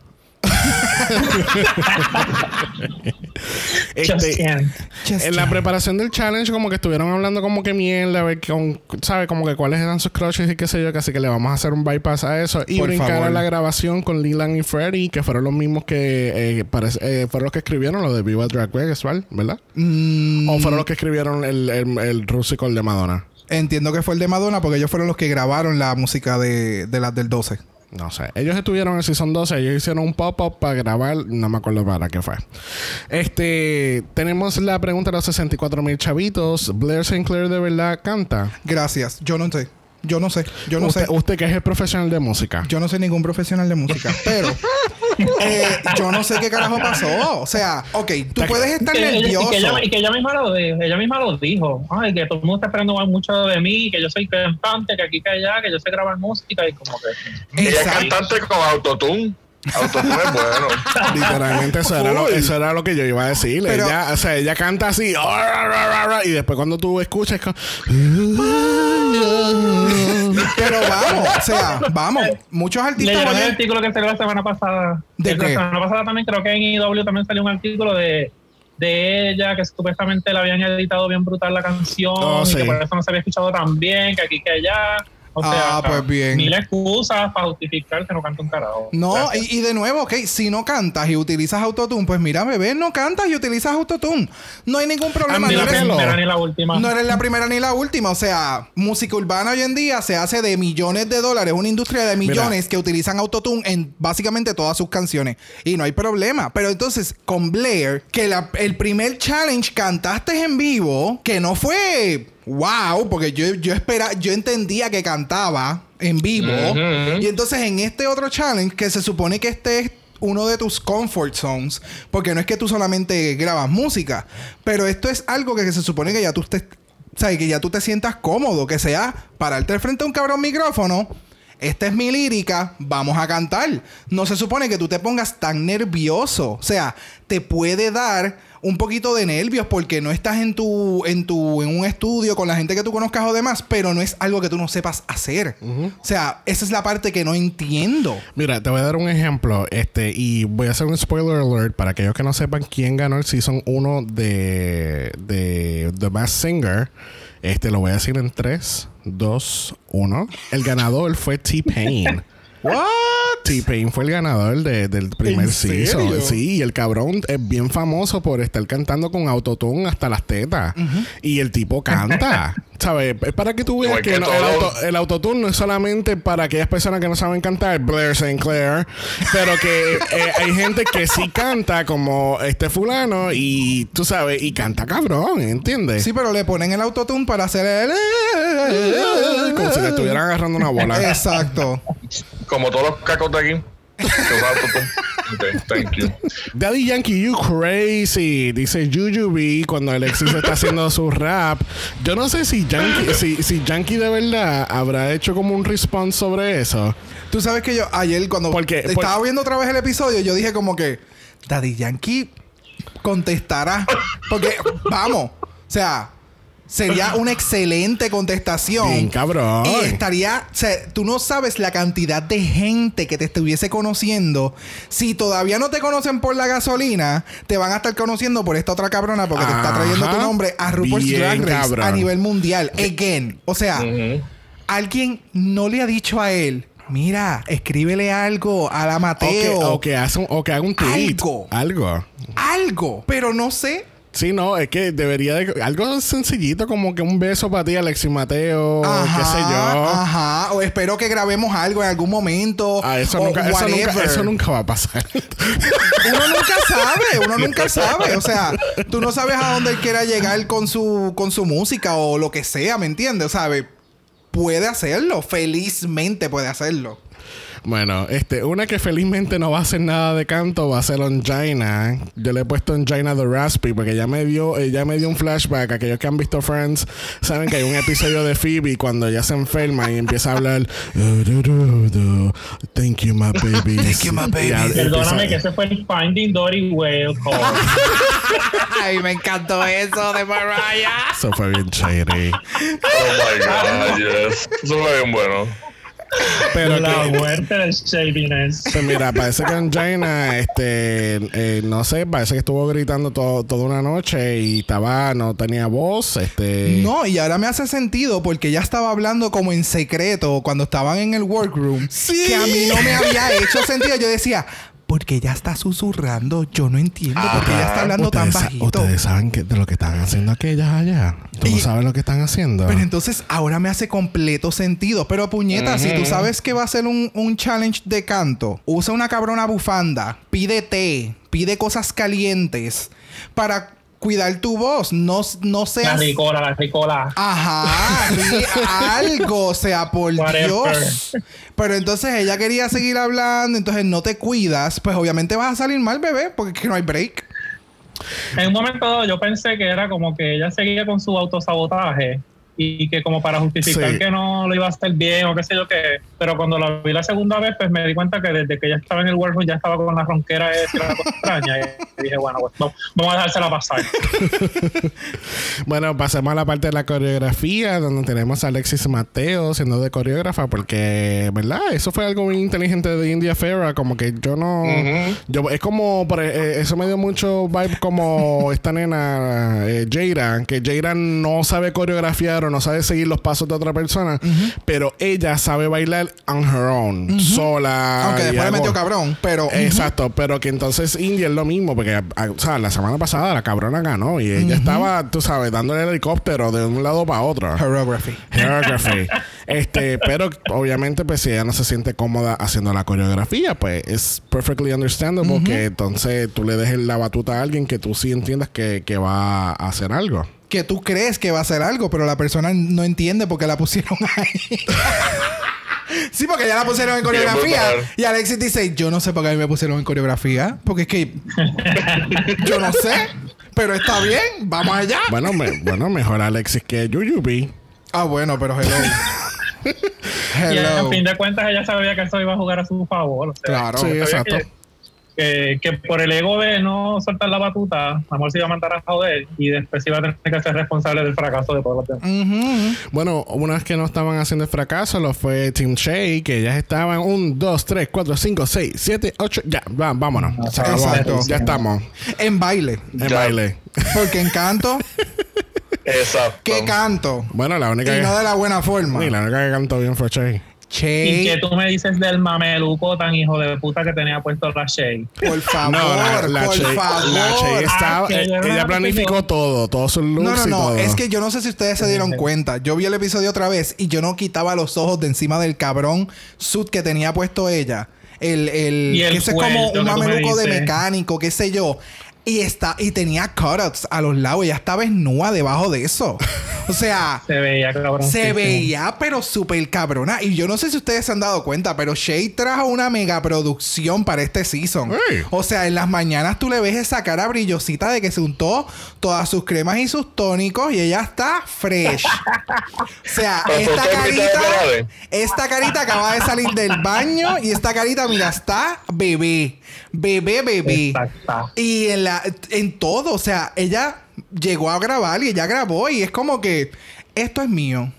Este, can't. En la preparación del challenge, como que estuvieron hablando como que mierda, a ver, con, ¿sabe? Como que cuáles eran sus crushes y qué sé yo, que así que le vamos a hacer un bypass a eso y Por brincar favor. a la grabación con Leland y Freddy, que fueron los mismos que eh, parece- eh, fueron los que escribieron lo de Viva Drag Race. ¿verdad? Mm, O fueron los que escribieron el, el, el Rusical de Madonna. entiendo que fue el de Madonna porque ellos fueron los que grabaron la música de, de las del 12. No sé. Ellos estuvieron en el Season 12. Ellos hicieron un pop-up para grabar. No me acuerdo para qué fue. Este... Tenemos la pregunta de los 64 mil chavitos. ¿Blair Sinclair de verdad canta? Gracias. Yo no sé. Yo no sé. Yo no usted, sé. usted que es el profesional de música. Yo no soy ningún profesional de música, pero eh, yo no sé qué carajo pasó. O sea, ok, tú puedes estar Que ella- y, nervioso. que ella, y que ella misma lo dijo, ella misma lo dijo. Ay, que todo el mundo está esperando mucho de mí, que yo soy cantante, que aquí que allá, que yo sé grabar música y como que. Ella es cantante con autotune. Autotune es bueno. Literalmente eso era, lo, eso era lo que yo iba a decir. Pero- ella, o sea, ella canta así. Y después cuando tú escuchas... es como- Pero vamos, o sea, vamos. Muchos artistas Leyeron el artículo que salió la semana pasada. ¿De la qué? semana pasada también creo que en IW también salió un artículo de, de ella que supuestamente le habían editado bien brutal la canción Oh, y sí. que por eso no se había escuchado tan bien, que aquí que allá. O sea, Ah, pues bien. Mil excusas para justificar que no canta un carajo. No, y, y de nuevo, ok, si no cantas y utilizas autotune, pues mira, bebé, no cantas y utilizas autotune. No hay ningún problema. No la eres, lo- primera ni la última. no eres la primera ni la última. O sea, música urbana hoy en día se hace de millones de dólares, una industria de millones que utilizan autotune en básicamente todas sus canciones. Y no hay problema. Pero entonces, con Blair, que la- el primer challenge cantaste en vivo, que no fue wow, porque yo, yo espera, yo entendía que cantaba en vivo. Y entonces en este otro challenge, que se supone que este es uno de tus comfort zones, porque no es que tú solamente grabas música, pero esto es algo que, que se supone que ya tú te, o sea, que ya tú te sientas cómodo, que sea pararte frente a un cabrón micrófono. Esta es mi lírica, vamos a cantar. No se supone que tú te pongas tan nervioso. O sea, te puede dar un poquito de nervios porque no estás en tu, en tu, en un estudio con la gente que tú conozcas o demás, pero no es algo que tú no sepas hacer. O sea, esa es la parte que no entiendo. Mira, te voy a dar un ejemplo. Este, y voy a hacer un spoiler alert para aquellos que no sepan quién ganó el season 1 de, de The Masked Singer. Este, lo voy a decir en 3, 2, 1. El ganador fue T-Pain. ¿What? T-Pain fue el ganador de- del primer ¿En season. serio? Sí, y el cabrón es bien famoso por estar cantando con autotune hasta las tetas. Y el tipo canta. ¿Sabes? Es para que tú veas que que no- el, auto, el autotune no es solamente para aquellas personas que no saben cantar, Blair Sinclair, pero que eh, hay gente que sí canta como este fulano y tú sabes, y canta cabrón, ¿entiendes? Sí, pero le ponen el autotune para hacer el... Como si le estuvieran agarrando una bola. Exacto. Como todos los cacos de aquí. thank you. Daddy Yankee, you crazy. Dice Jujubee cuando Alexis está haciendo su rap. Yo no sé si Yankee, si, si Yankee de verdad habrá hecho como un response sobre eso. Tú sabes que yo ayer cuando ¿Por qué? estaba Por- viendo otra vez el episodio, yo dije como que Daddy Yankee contestará. Porque, vamos, o sea, sería una excelente contestación. Bien cabrón. Y estaría, o sea, tú no sabes la cantidad de gente que te estuviese conociendo. Si todavía no te conocen por la gasolina, te van a estar conociendo por esta otra cabrona porque te está trayendo tu nombre a RuPaul's Bien Drag Race cabrón. a nivel mundial. Again. O sea, alguien no le ha dicho a él, mira, escríbele algo a la O que, Mateo. o que hace un- o que haga un tweet. Algo. Algo. Algo. Pero no sé. Sí, no, es que debería de... Algo sencillito como que un beso para ti, Alexis Mateo, Ajá, qué sé yo. Ajá. O espero que grabemos algo en algún momento. Ah, eso, o nunca, eso, nunca, eso nunca va a pasar. Uno nunca sabe, uno nunca sabe. O sea, tú no sabes a dónde él quiera llegar con su, con su música o lo que sea, ¿me entiendes? ¿Sabe? Puede hacerlo, felizmente puede hacerlo. Bueno, este, una que felizmente no va a hacer nada de canto va a ser Angina. Yo le he puesto Angina the Raspy porque ya me dio, ella me dio un flashback. Aquellos que han visto Friends saben que hay un episodio de Phoebe cuando ella se enferma y empieza a hablar. "Uh, du, du, du, Thank you, my baby. Thank you, my babies. Perdóname que ese fue el Finding Dory Whale Call. Ay, me encantó eso de Mariah. Eso fue bien chévere. Oh my god, yes. Eso fue bien bueno. Pero la que- muerte del shadiness. Pues mira, parece que Angina, este, eh, no sé, parece que estuvo gritando todo, toda una noche y estaba, no tenía voz, este. No, y ahora me hace sentido porque ella estaba hablando como en secreto cuando estaban en el workroom. Sí. Que a mí no me había hecho sentido. Yo decía, porque ella está susurrando. Yo no entiendo por qué ella está hablando tan bajito. Ustedes saben que de lo que están haciendo aquellas allá. Tú no sabes lo que están haciendo. Pero entonces ahora me hace completo sentido. Pero puñeta, si tú sabes que va a ser un, un challenge de canto, usa una cabrona bufanda, pide té, pide cosas calientes para cuidar tu voz. No, no La seas. ricola, la ricola. Ajá, algo, o sea, por Whatever. Dios. Pero entonces ella quería seguir hablando, entonces no te cuidas, pues obviamente vas a salir mal, bebé, porque es que no hay break. En un momento dado yo pensé que era como que ella seguía con su autosabotaje y que como para justificar Sí. que no lo iba a hacer bien o qué sé yo qué. Pero cuando la vi la segunda vez, pues me di cuenta que desde que ella estaba en el workroom ya estaba con la ronquera de cosa extraña. Y dije, bueno, pues no, vamos a dejársela pasar. Bueno, pasemos a la parte de la coreografía, donde tenemos a Alexis Mateo siendo de coreógrafa, porque, ¿verdad? Eso fue algo muy inteligente de India Ferra, como que yo no... yo Es como, por- eh, eso me dio mucho vibe como esta nena, eh, Jaira, que Jaira no sabe coreografiar o no sabe seguir los pasos de otra persona, pero ella sabe bailar on her own, sola. Aunque después le metió cabrón, pero. Exacto, pero que entonces India es lo mismo, porque a- o sea, la semana pasada la cabrona ganó y ella estaba, tú sabes, dándole el helicóptero de un lado para otro. Choreography. Choreography. este, pero obviamente, pues si ella no se siente cómoda haciendo la coreografía, pues es perfectly understandable que entonces tú le dejes la batuta a alguien que tú sí entiendas que, que va a hacer algo. Que tú crees que va a hacer algo, pero la persona no entiende por qué la pusieron ahí. Sí, porque ya la pusieron en coreografía. Y Alexis dice, yo no sé por qué a mí me pusieron en coreografía. Porque es que yo no sé. Pero está bien, vamos allá. Bueno, me- bueno mejor Alexis que Yuyubi. Ah, bueno, pero hello. Y a hello. fin de cuentas ella sabía que eso iba a jugar a su favor. O sea, Claro. Sí, exacto. Que, que, que por el ego de no soltar la batuta, amor se iba a mandar a joder y después iba a tener que ser responsable del fracaso de todos los demás. Ujú. Bueno, una vez que no estaban haciendo el fracaso, lo fue Team Shay, que ellas estaban 1, 2, 3, 4, 5, 6, 7, 8. Ya, va, vámonos. Exacto. Ya estamos En baile. en Ya. baile. Porque en canto, Exacto. ¿qué canto? Bueno, la única, Y no de que, la buena forma. sí, la única que cantó bien fue Shay. ¿Y que tú me dices del mameluco tan hijo de puta que tenía puesto la Shay? por favor, No, la, la por Shay, favor. la Shay estaba. Ah, eh, ella la planificó todo, todos sus looks No, no, y no. todo. Es que yo no sé si ustedes se dieron cuenta. Yo vi el episodio otra vez y yo no quitaba los ojos de encima del cabrón suit que tenía puesto ella. El, el, el que ese es como un mameluco de mecánico, qué sé yo. Y está, y tenía cutouts a los lados. Ella estaba desnuda debajo de eso. O sea, Se veía cabrón. se veía, pero súper cabrona. Y yo no sé si ustedes se han dado cuenta, pero Shay trajo una mega producción para este season. O sea, en las mañanas tú le ves esa cara brillosita de que se untó todas sus cremas y sus tónicos y ella está fresh. o sea, esta ¿por qué mitad de carita, esta carita acaba de salir del baño y esta carita, mira, está bebé. Bebé, bebé. Exacto. Y en, la, en todo, o sea, ella llegó a grabar y ella grabó y es como que esto es mío.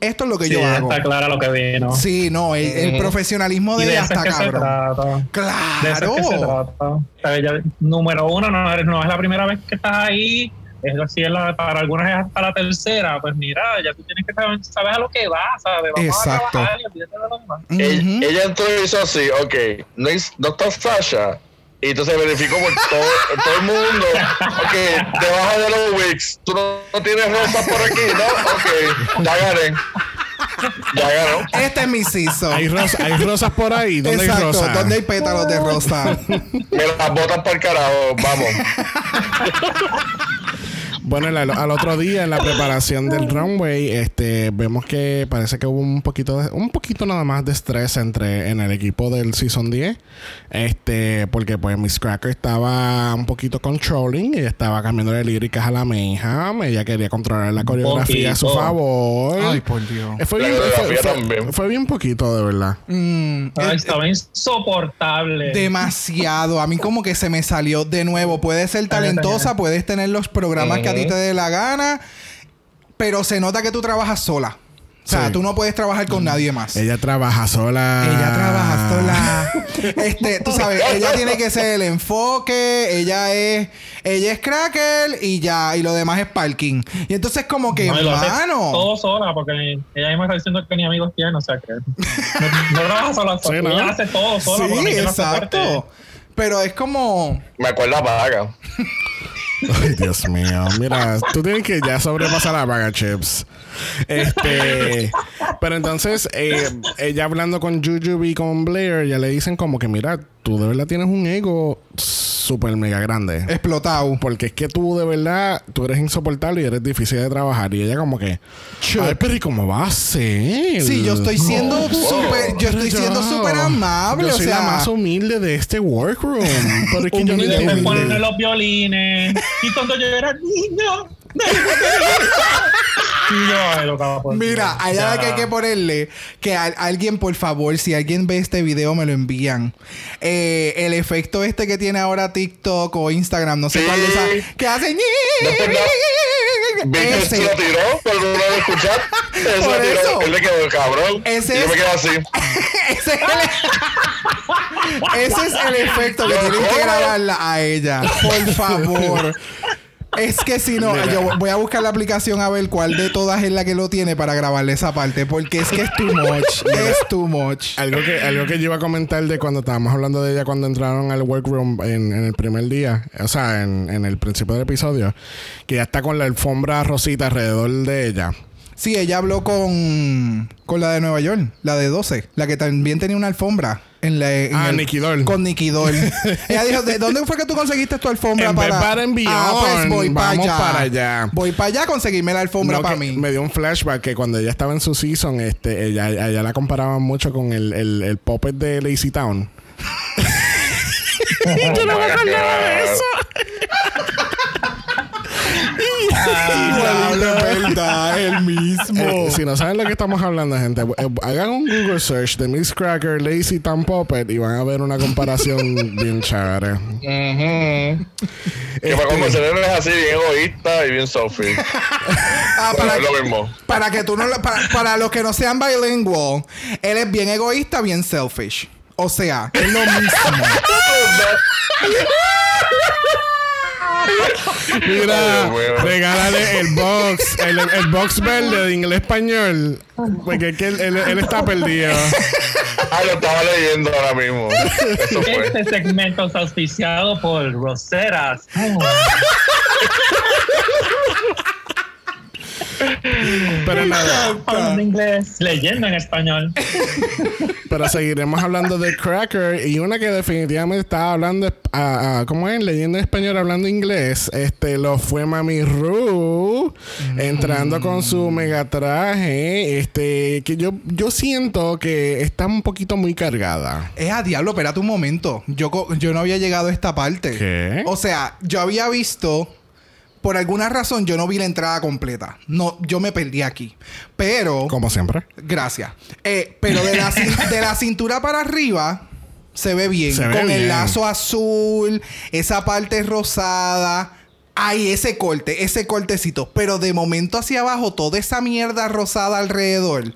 Esto es lo que Sí, yo hago. está clara lo que vino. Sí, no, el, el profesionalismo y de de ella es está se. De eso Claro. es que se trata. O sea, ella- número uno, no, eres- no es la primera vez que estás ahí. Es así, es la, para algunas es hasta la tercera. Pues mira, ya tú tienes que saber, sabes a lo que vas, ¿sabes? Vamos Exacto. a trabajar y olvídate de lo demás. Ella, y hizo así, ok, no, es- no está Sasha. Y entonces verificó por todo, todo el mundo. Ok, debajo de los wigs, tú no, no tienes rosas por aquí, ¿no? Ok, ya gané. Ya ganó. Este es mi season. Hay, rosa- hay rosas por ahí. ¿Dónde Exacto. hay rosas? ¿Dónde hay pétalos de rosa? Me las botas para el carajo, vamos. Bueno, al otro día en la preparación del runway, este, vemos que parece que hubo un poquito, de- un poquito nada más de estrés entre en el equipo del season 10, este, porque pues Miss Cracker estaba un poquito controlling, ella estaba cambiándole líricas a la Mayhem, ella quería controlar la coreografía a su favor. Ay, por Dios. Eh, Fue bien, fue, fue- fue bien poquito, de verdad. Mm, Ay, eh, estaba insoportable. demasiado. A mí como que se me salió de nuevo. Puedes ser talentosa, puedes tener los programas que a ti te dé la gana, pero se nota que tú trabajas sola. O sea, Sí. tú no puedes trabajar con nadie más. Ella trabaja sola. Ella trabaja sola. Este, tú sabes, ella tiene que ser el enfoque, ella es, ella es cracker y ya, y lo demás es parking. Y entonces como que, No, mano. todo sola, porque ella misma está diciendo que ni amigos tiene, o sea que no, no trabaja sola, Sí, ¿no? ella hace todo sola. Sí, exacto. Pero es como, Me acuerdo a Paga. Ay, Dios mío. Mira, tú tienes que ya sobrepasar la vaga chips. Este. Pero entonces, eh, ella hablando con Juju y con Blair, ya le dicen como que, mira, tú de verdad tienes un ego súper mega grande. explotado. Porque es que tú de verdad, tú eres insoportable y eres difícil de trabajar. Y ella como que, ay, pero ¿y cómo va a ser? Sí, yo estoy siendo súper, yo estoy siendo súper amable, Yo o soy sea, la más humilde de este workroom. Pero es que yo no entiendo. ponen los violines. Y cuando yo era niño, por Mira, allá que hay que ponerle que a- alguien, por favor, si alguien ve este video, me lo envían. Eh, el efecto este que tiene ahora TikTok o Instagram, no sé Sí. cuál de esas, que hace Después Víctor se ese, lo tiró, pero no lo escuchar. Por tiró. eso. Él le quedó cabrón. Ese y yo me es- quedo así. ese es el, ese es el efecto que tienen que grabarla a ella. Por favor. Es que si no, yo voy a buscar la aplicación a ver cuál de todas es la que lo tiene para grabarle esa parte. Porque es que es too much. es too much. Algo que, algo que yo iba a comentar de cuando estábamos hablando de ella cuando entraron al workroom en, en el primer día, o sea, en, en el principio del episodio, que ya está con la alfombra rosita alrededor de ella. Sí, ella habló con, con la de Nueva York, la de 12, la que también tenía una alfombra. En la, en Ah, el- Nicky Doll. Con Nicky Doll. ella dijo, ¿de dónde fue que tú conseguiste tu alfombra En para...? And ah, pues voy para Vamos allá. para allá. Voy para allá a conseguirme la alfombra No, para mí. Me dio un flashback que cuando ella estaba en su season, este, ella, ella la comparaban mucho con el, el, el puppet de Lazy Town. Yo no me acordaba de eso. Diablo, es verdad, el mismo. Eh, si no saben lo que estamos hablando, gente, eh, hagan un Google search de Miss Cracker, Lazy Town Puppet y van a ver una comparación bien chévere. Ujú. Que para Este, conocer él es así, bien egoísta y bien selfish. Ah, Pero para, es lo mismo. para que tú no lo- para, para los que no sean bilingual, él es bien egoísta, bien selfish. O sea, es lo mismo. Mira, regálale el box, el, el box verde de inglés español. Porque es que él, él- él está perdido. Ah, lo estaba leyendo ahora mismo. Eso fue. Este segmento es auspiciado por Roseras. Pero nada, Hablando inglés, leyendo en español. pero seguiremos hablando de Cracker y una que definitivamente estaba hablando, ah, ah, ¿cómo es? Leyendo en español, hablando inglés. Este lo fue Mami Ru entrando con su mega traje. Este que yo, yo siento que está un poquito muy cargada. Es a diablo, espérate un momento. Yo, yo no había llegado a esta parte. ¿Qué? O sea, yo había visto. Por alguna razón yo no vi la entrada completa. No, yo me perdí aquí. Pero. Como siempre. Gracias. Eh, pero de la, de la cintura para arriba se ve bien. Se ve con bien. el lazo azul, esa parte rosada. Ay, ese corte, ese cortecito. Pero de momento hacia abajo, toda esa mierda rosada alrededor.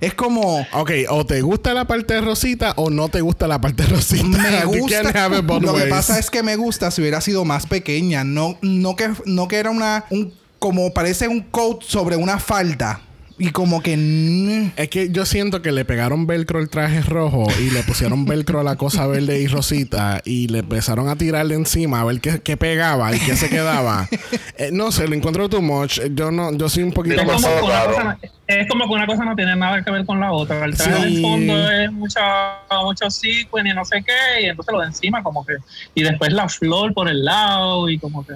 Es como. Ok, o te gusta la parte rosita o no te gusta la parte rosita. Me You gusta. can't have it both Lo que pasa es que me gusta si hubiera sido más pequeña. No, no que, no que era una. Un, como parece un coat sobre una falda. Y como que. mm, Es que yo siento que le pegaron velcro al traje rojo y le pusieron velcro a la cosa verde y rosita y le empezaron a tirarle encima a ver qué, qué pegaba y qué se quedaba. Eh, no sé, lo encuentro too much. Yo no, yo soy un poquito más. como, una cosa, es como que una cosa no tiene nada que ver con la otra. El traje Sí. del fondo es mucha, mucho sequin y no sé qué, y entonces lo de encima como que... Y después la flor por el lado y como que...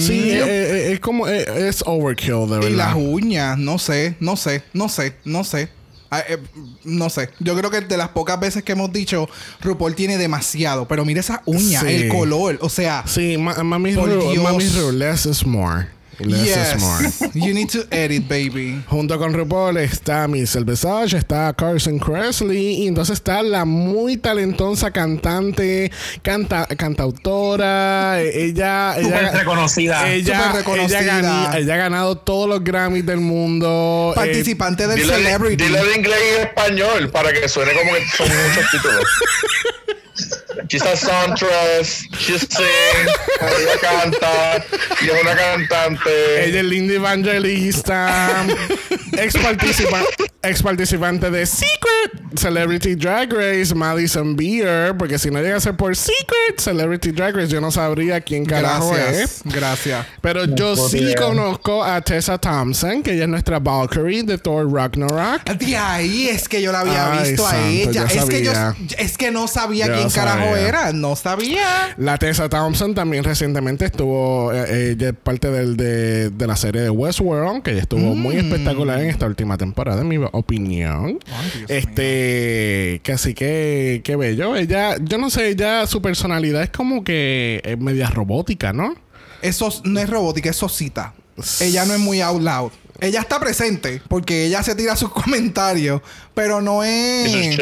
Sí, eh, eh, es como eh, es overkill de Y las verdad. uñas, no sé, no sé, no sé, no sé. Ah, eh, no sé. Yo creo que de las pocas veces que hemos dicho, RuPaul tiene demasiado. Pero mira esa uña, Sí. el color. O sea, Sí, ma- mami Ru, Dios. mami Ru, less is more. Less is more. Yes. You need to edit, baby. Junto con RuPaul está Michelle Visage, está Carson Kressley y entonces está la muy talentosa cantante, canta, cantautora, eh, ella, ella reconocida. Ella, reconocida. ella gani- ella ha ganado todos los Grammys del mundo. eh, Participante del Dile, Celebrity. dile en inglés y español para que suene como que son muchos títulos. She's a songstress, she sings, ella canta y es una cantante. ella es linda evangelista, ex, participa- ex participante de Secret, Celebrity Drag Race, Madison Beer, porque si no llega a ser por Secret, Celebrity Drag Race, yo no sabría quién carajo Gracias. es. Gracias. Pero yo sí conozco a Tessa Thompson, que ella es nuestra Valkyrie de Thor Ragnarok. De ahí es que yo la había Ay, visto a ella. Es que yo es que no sabía Yo quién carajo sabía. era. No sabía. La Tessa Thompson también recientemente estuvo, eh, es parte del, de, de la serie de Westworld, que estuvo muy Mm. espectacular en esta última temporada, en mi opinión. este, que así que, qué bello. Ella, yo no sé, ella, su personalidad es como que es media robótica, ¿no? Eso no es robótica, es sosita. Ella no es muy out loud. Ella está presente porque ella se tira sus comentarios, pero no es.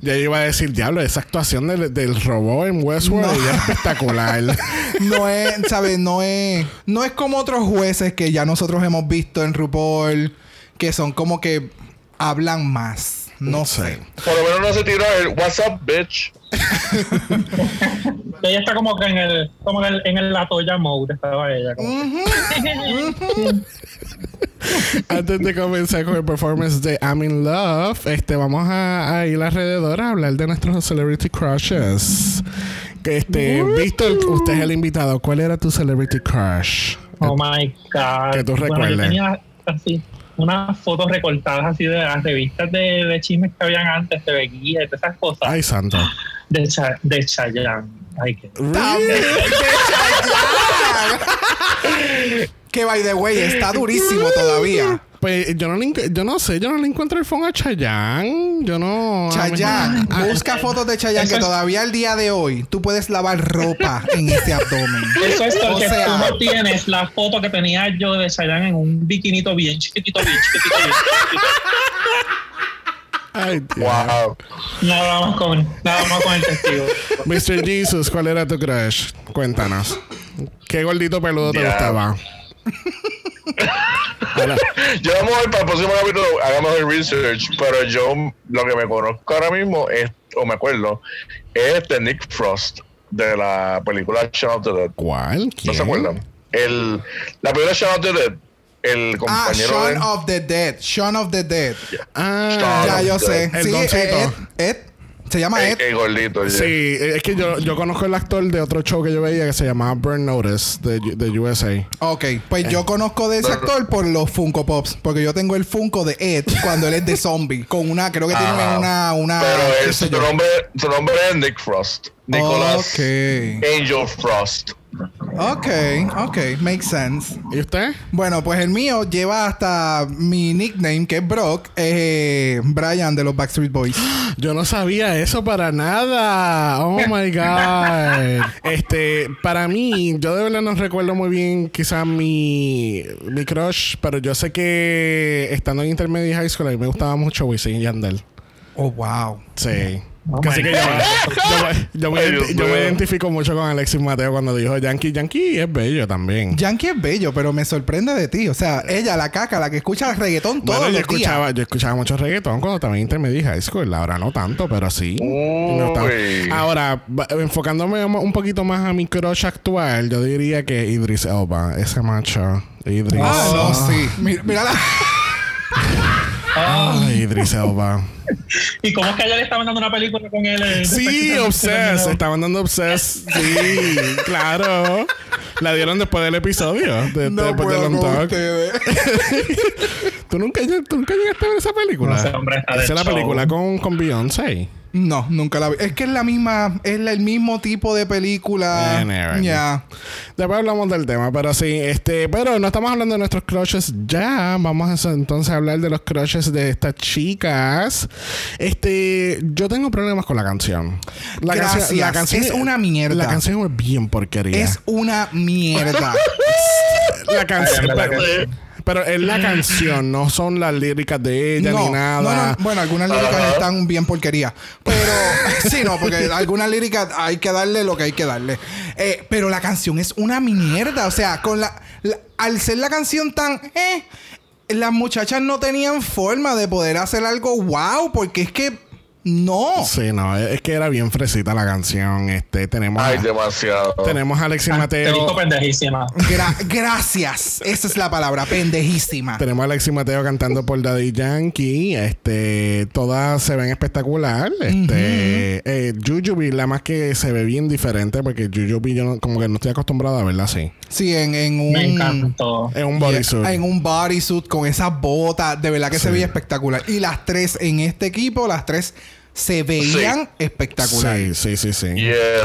Ya iba a decir, diablo, esa actuación del, del robot en Westworld, No. ella es espectacular. No es, ¿sabes? No es. No es como otros jueces que ya nosotros hemos visto en RuPaul, que son como que hablan más. No sé. Por lo menos no se tiró el What's up, bitch. Ella está como que en el, como en el, en el La Toya mode estaba ella. como Antes de comenzar con el performance de I'm in Love, este, vamos a, a ir alrededor a hablar de nuestros celebrity crushes. Que este, Víctor, usted es el invitado. ¿Cuál era tu celebrity crush? Oh my God. Que tú Bueno, recuerdes. yo tenía así unas fotos recortadas así de las revistas de, de chismes que habían antes, de Becky, de esas cosas. Ay, santo. De, Cha, de Chayanne. Ay, qué. También de Chayanne. que by the way, está durísimo todavía. Pues yo no, le yo no sé, yo no le encuentro el phone a Chayanne. Yo no. Chayanne, Ah, busca fotos de Chayanne que es- todavía al día de hoy tú puedes lavar ropa en ese abdomen. Eso es O porque sea- tú no tienes la foto que tenía yo de Chayanne en un bikinito bien chiquitito, bien chiquitito, bien chiquitito. Ay, Dios. Wow. Nada más con, nada más con el testigo. Mr. Jesus, ¿cuál era tu crush? Cuéntanos. ¿Qué gordito peludo te gustaba? Yo vamos a ver para el próximo capítulo, hagamos el research, pero yo lo que me conozco ahora mismo es, o me acuerdo, es de Nick Frost, de la película Shaun of the Dead. ¿Cuál? ¿No se acuerdan? El, la película Shaun of the Dead, el Ah, compañero Shaun de... of the Dead. Shaun of the Dead. Ah, Shaun Ya yo sé. Dead. El Sí, Ed. Se llama Ed. el gordito. ya. Sí, es que yo, yo conozco el actor de otro show que yo veía que se llamaba Burn Notice de, de USA. Ok, pues yo conozco de ese actor por los Funko Pops. Porque yo tengo el Funko de Ed cuando él es de zombie. Con una, creo que tiene una. una Pero qué es, su, nombre, su nombre es Nick Frost. Nicholas Ok. Angel Frost. Ok, ok, makes sense. ¿Y usted? Bueno, pues el mío lleva hasta mi nickname, que es Brock, eh, Brian de los Backstreet Boys. Yo no sabía eso para nada. Oh my God. este, para mí, yo de verdad no recuerdo muy bien quizás mi, mi crush, pero yo sé que estando en intermedia y high school a mí me gustaba mucho Wisin y Yandel. Oh, wow. Sí. Oh Así que yo, me- yo me, yo me identifico mucho con Alexis Mateo cuando dijo Yankee. Yankee es bello también. Yankee es bello, pero me sorprende de ti. O sea, ella, la caca, la que escucha reggaetón todos Bueno, yo días. escuchaba, yo escuchaba mucho reggaetón cuando estaba en intermedia y high school. Ahora no tanto, pero sí. Me. Uy. Ahora, enfocándome un poquito más a mi crush actual, yo diría que Idris Elba, ese macho. Idris. Ah, no, sí. Mira, mira la- Ay, Idris Elba. ¿Y cómo es que ayer le estaban dando una película con él? Sí, se Estaban dando Obsessed. Sí, claro. La dieron después del episodio. de- No después puedo con Untalk. ustedes. ¿Tú nunca, lleg- tú nunca llegaste a ver esa película? No, ese hombre está de Esa es la show. película con, con Beyoncé. No, nunca la vi. Es que es la misma, es la- el mismo tipo de película. Ya. Después hablamos del tema, pero sí, este, pero no estamos hablando de nuestros crushes ya. Vamos a, entonces a hablar de los crushes de estas chicas. Este, yo tengo problemas con la canción. La Gracias. Es una mierda. La canción es bien porquería. Es una mierda. La canción. Pero, es la canción, no son las líricas de ella ni nada. no, no. Bueno, algunas líricas están bien porquería. Pero sí, no, porque algunas líricas hay que darle lo que hay que darle. Eh, pero la canción es una mierda. O sea, con la, la- al ser la canción tan. Eh, las muchachas no tenían forma de poder hacer algo wow. Porque es que. No. Sí, no, es que era bien fresita la canción. Este, tenemos, Ay, a, demasiado. tenemos a Alexis Te dijo Mateo. pendejísima. Gra- gracias. Esa es la palabra. Pendejísima. Tenemos a Alexis Mateo cantando por Daddy Yankee. Este, todas se ven espectacular. Este, eh, Jujubee, la más que se ve bien diferente, porque Jujubee yo no- como que no estoy acostumbrado a verla así. Sí, en, en un. Me encantó. Es un bodysuit. En un bodysuit con esas botas. De verdad que se veía espectacular. Y las tres en este equipo, las tres se veían espectacular. Sí, sí, sí, sí.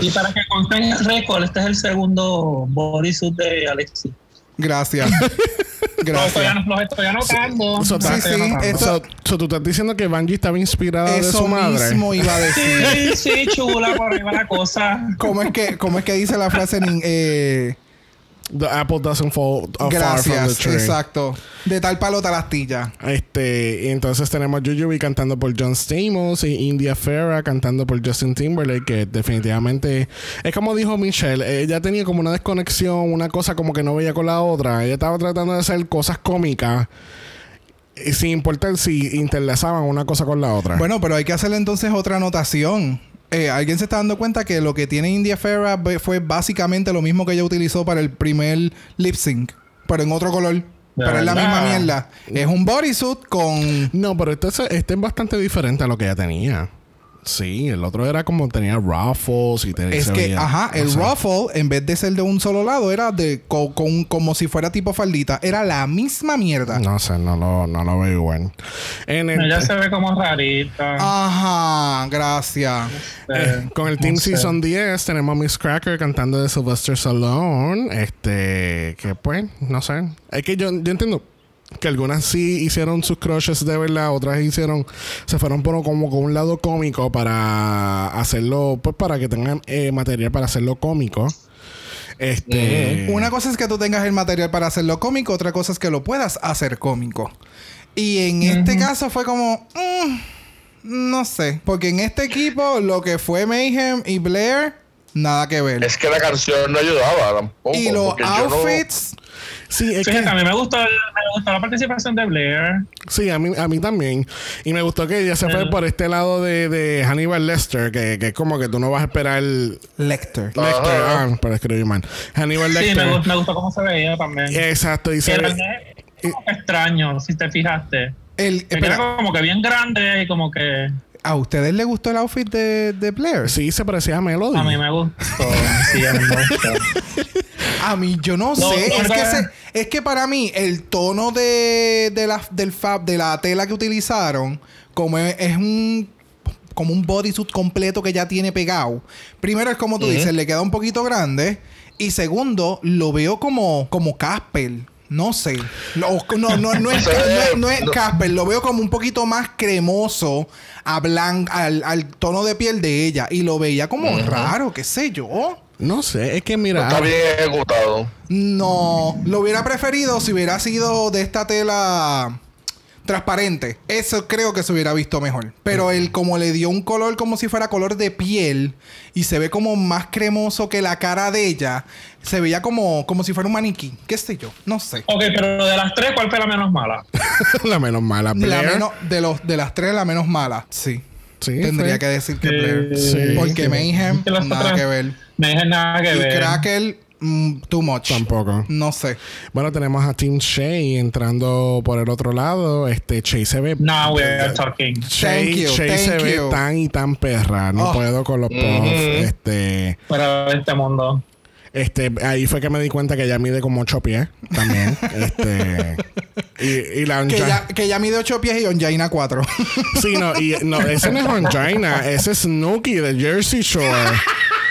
Y para que conste en el récord, este es el segundo bodysuit de Alexis. Gracias. Gracias. los estoy anotando. Está- estoy Sí, sí, So, so, tú estás diciendo que Bungie estaba inspirada de Eso su madre. mismo iba a decir. Sí, sí, chula, por ahí va la cosa. ¿Cómo es que, cómo es que dice la frase en eh, The apple doesn't fall uh, far from the Gracias, tree. exacto. De tal palo tal astilla. Este, entonces tenemos Jujubee cantando por John Stamos y India Farah cantando por Justin Timberlake, que definitivamente es como dijo Michelle, ella tenía como una desconexión, una cosa como que no veía con la otra. Ella estaba tratando de hacer cosas cómicas sin importar si interlazaban una cosa con la otra. Bueno, pero hay que hacerle entonces otra anotación. Eh, Alguien se está dando cuenta que lo que tiene India Ferra fue básicamente lo mismo que ella utilizó para el primer lip sync, pero en otro color. Pero es la misma mierda. Es un bodysuit con. No, pero este, es- este es bastante diferente a lo que ella tenía. Sí, el otro era como tenía ruffles y te, Es que, veía- ajá, no el sé. ruffle, en vez de ser de un solo lado, era de co- con, como si fuera tipo faldita. Era la misma mierda. No sé, no lo, no lo veo igual. En el, Ella se ve como rarita. Ajá, gracias. Eh, con el Team No sé. Season 10 tenemos a Miss Cracker cantando de Sylvester Stallone. Este, que pues, no sé. Es que yo, yo entiendo que algunas sí hicieron sus crushes de verdad, otras hicieron, se fueron por como con un lado cómico para hacerlo, pues para que tengan eh, material para hacerlo cómico. Este, Una cosa es que tú tengas el material para hacerlo cómico, otra cosa es que lo puedas hacer cómico. Y en este caso fue como. mm, no sé. Porque en este equipo, lo que fue Mayhem y Blair, nada que ver. Es que la canción no ayudaba tampoco. y los no- outfits. sí, es Fíjate, que, a mí me gustó, me gustó la participación de Blair. sí, a mí, a mí también. Y me gustó que ella se fue Eh. por este lado de, de Hannibal Lester, que, que es como que tú no vas a esperar Lecter. Lecter, ah, pero escribí mal. Hannibal Sí, Lecter. me, gustó, me gustó cómo se veía también. Exacto, y se ve- como que extraño, si te fijaste. El, Era como que bien grande y como que ¿a ustedes les gustó el outfit de, de Blair? Sí, se parecía a Melody. a mí me gustó. Sí, a mí me gustó. A mí, yo no, No, sé. no, es, que se- es que para mí, el tono de, de la, del fab, de la tela que utilizaron, como es, es un como un bodysuit completo que ya tiene pegado. Primero es como tú dices, le queda un poquito grande. Y segundo, lo veo como, como Casper. No sé. No, no, no, no es, no es- no es no. Casper. Lo veo como un poquito más cremoso a blan- al, al tono de piel de ella. Y lo veía como raro, qué sé yo. No sé, es que mira. Está bien ejecutado. No, lo hubiera preferido si hubiera sido de esta tela transparente. Eso creo que se hubiera visto mejor. Pero él como le dio un color como si fuera color de piel y se ve como más cremoso que la cara de ella, se veía como, como si fuera un maniquí. ¿Qué sé yo? No sé. Ok, pero de las tres, ¿cuál fue la menos mala? la menos mala. La Blair. menos, de, los, de las tres, la menos mala. Sí. Sí, Tendría fue. que decir que Sí. Blair. Sí. Porque Mayhem, Que las nada que ver. Dije nada que Y ver. Crackle, mm, too much. Tampoco. No sé. Bueno, tenemos a Team Shay entrando por el otro lado. Este, Shay se ve. Now we're talking. Shay, Thank you, Shay se thank ve you. tan y tan perra. No Oh. puedo con los puffs. Este. Fuera de este mundo. Este, ahí fue que me di cuenta que ella mide como 8 pies también. este. Y, y la Que ya, que ya mide 8 pies y Onjaina 4. Sí, no, y no, ese no es Angina, ese es Snooki de Jersey Shore.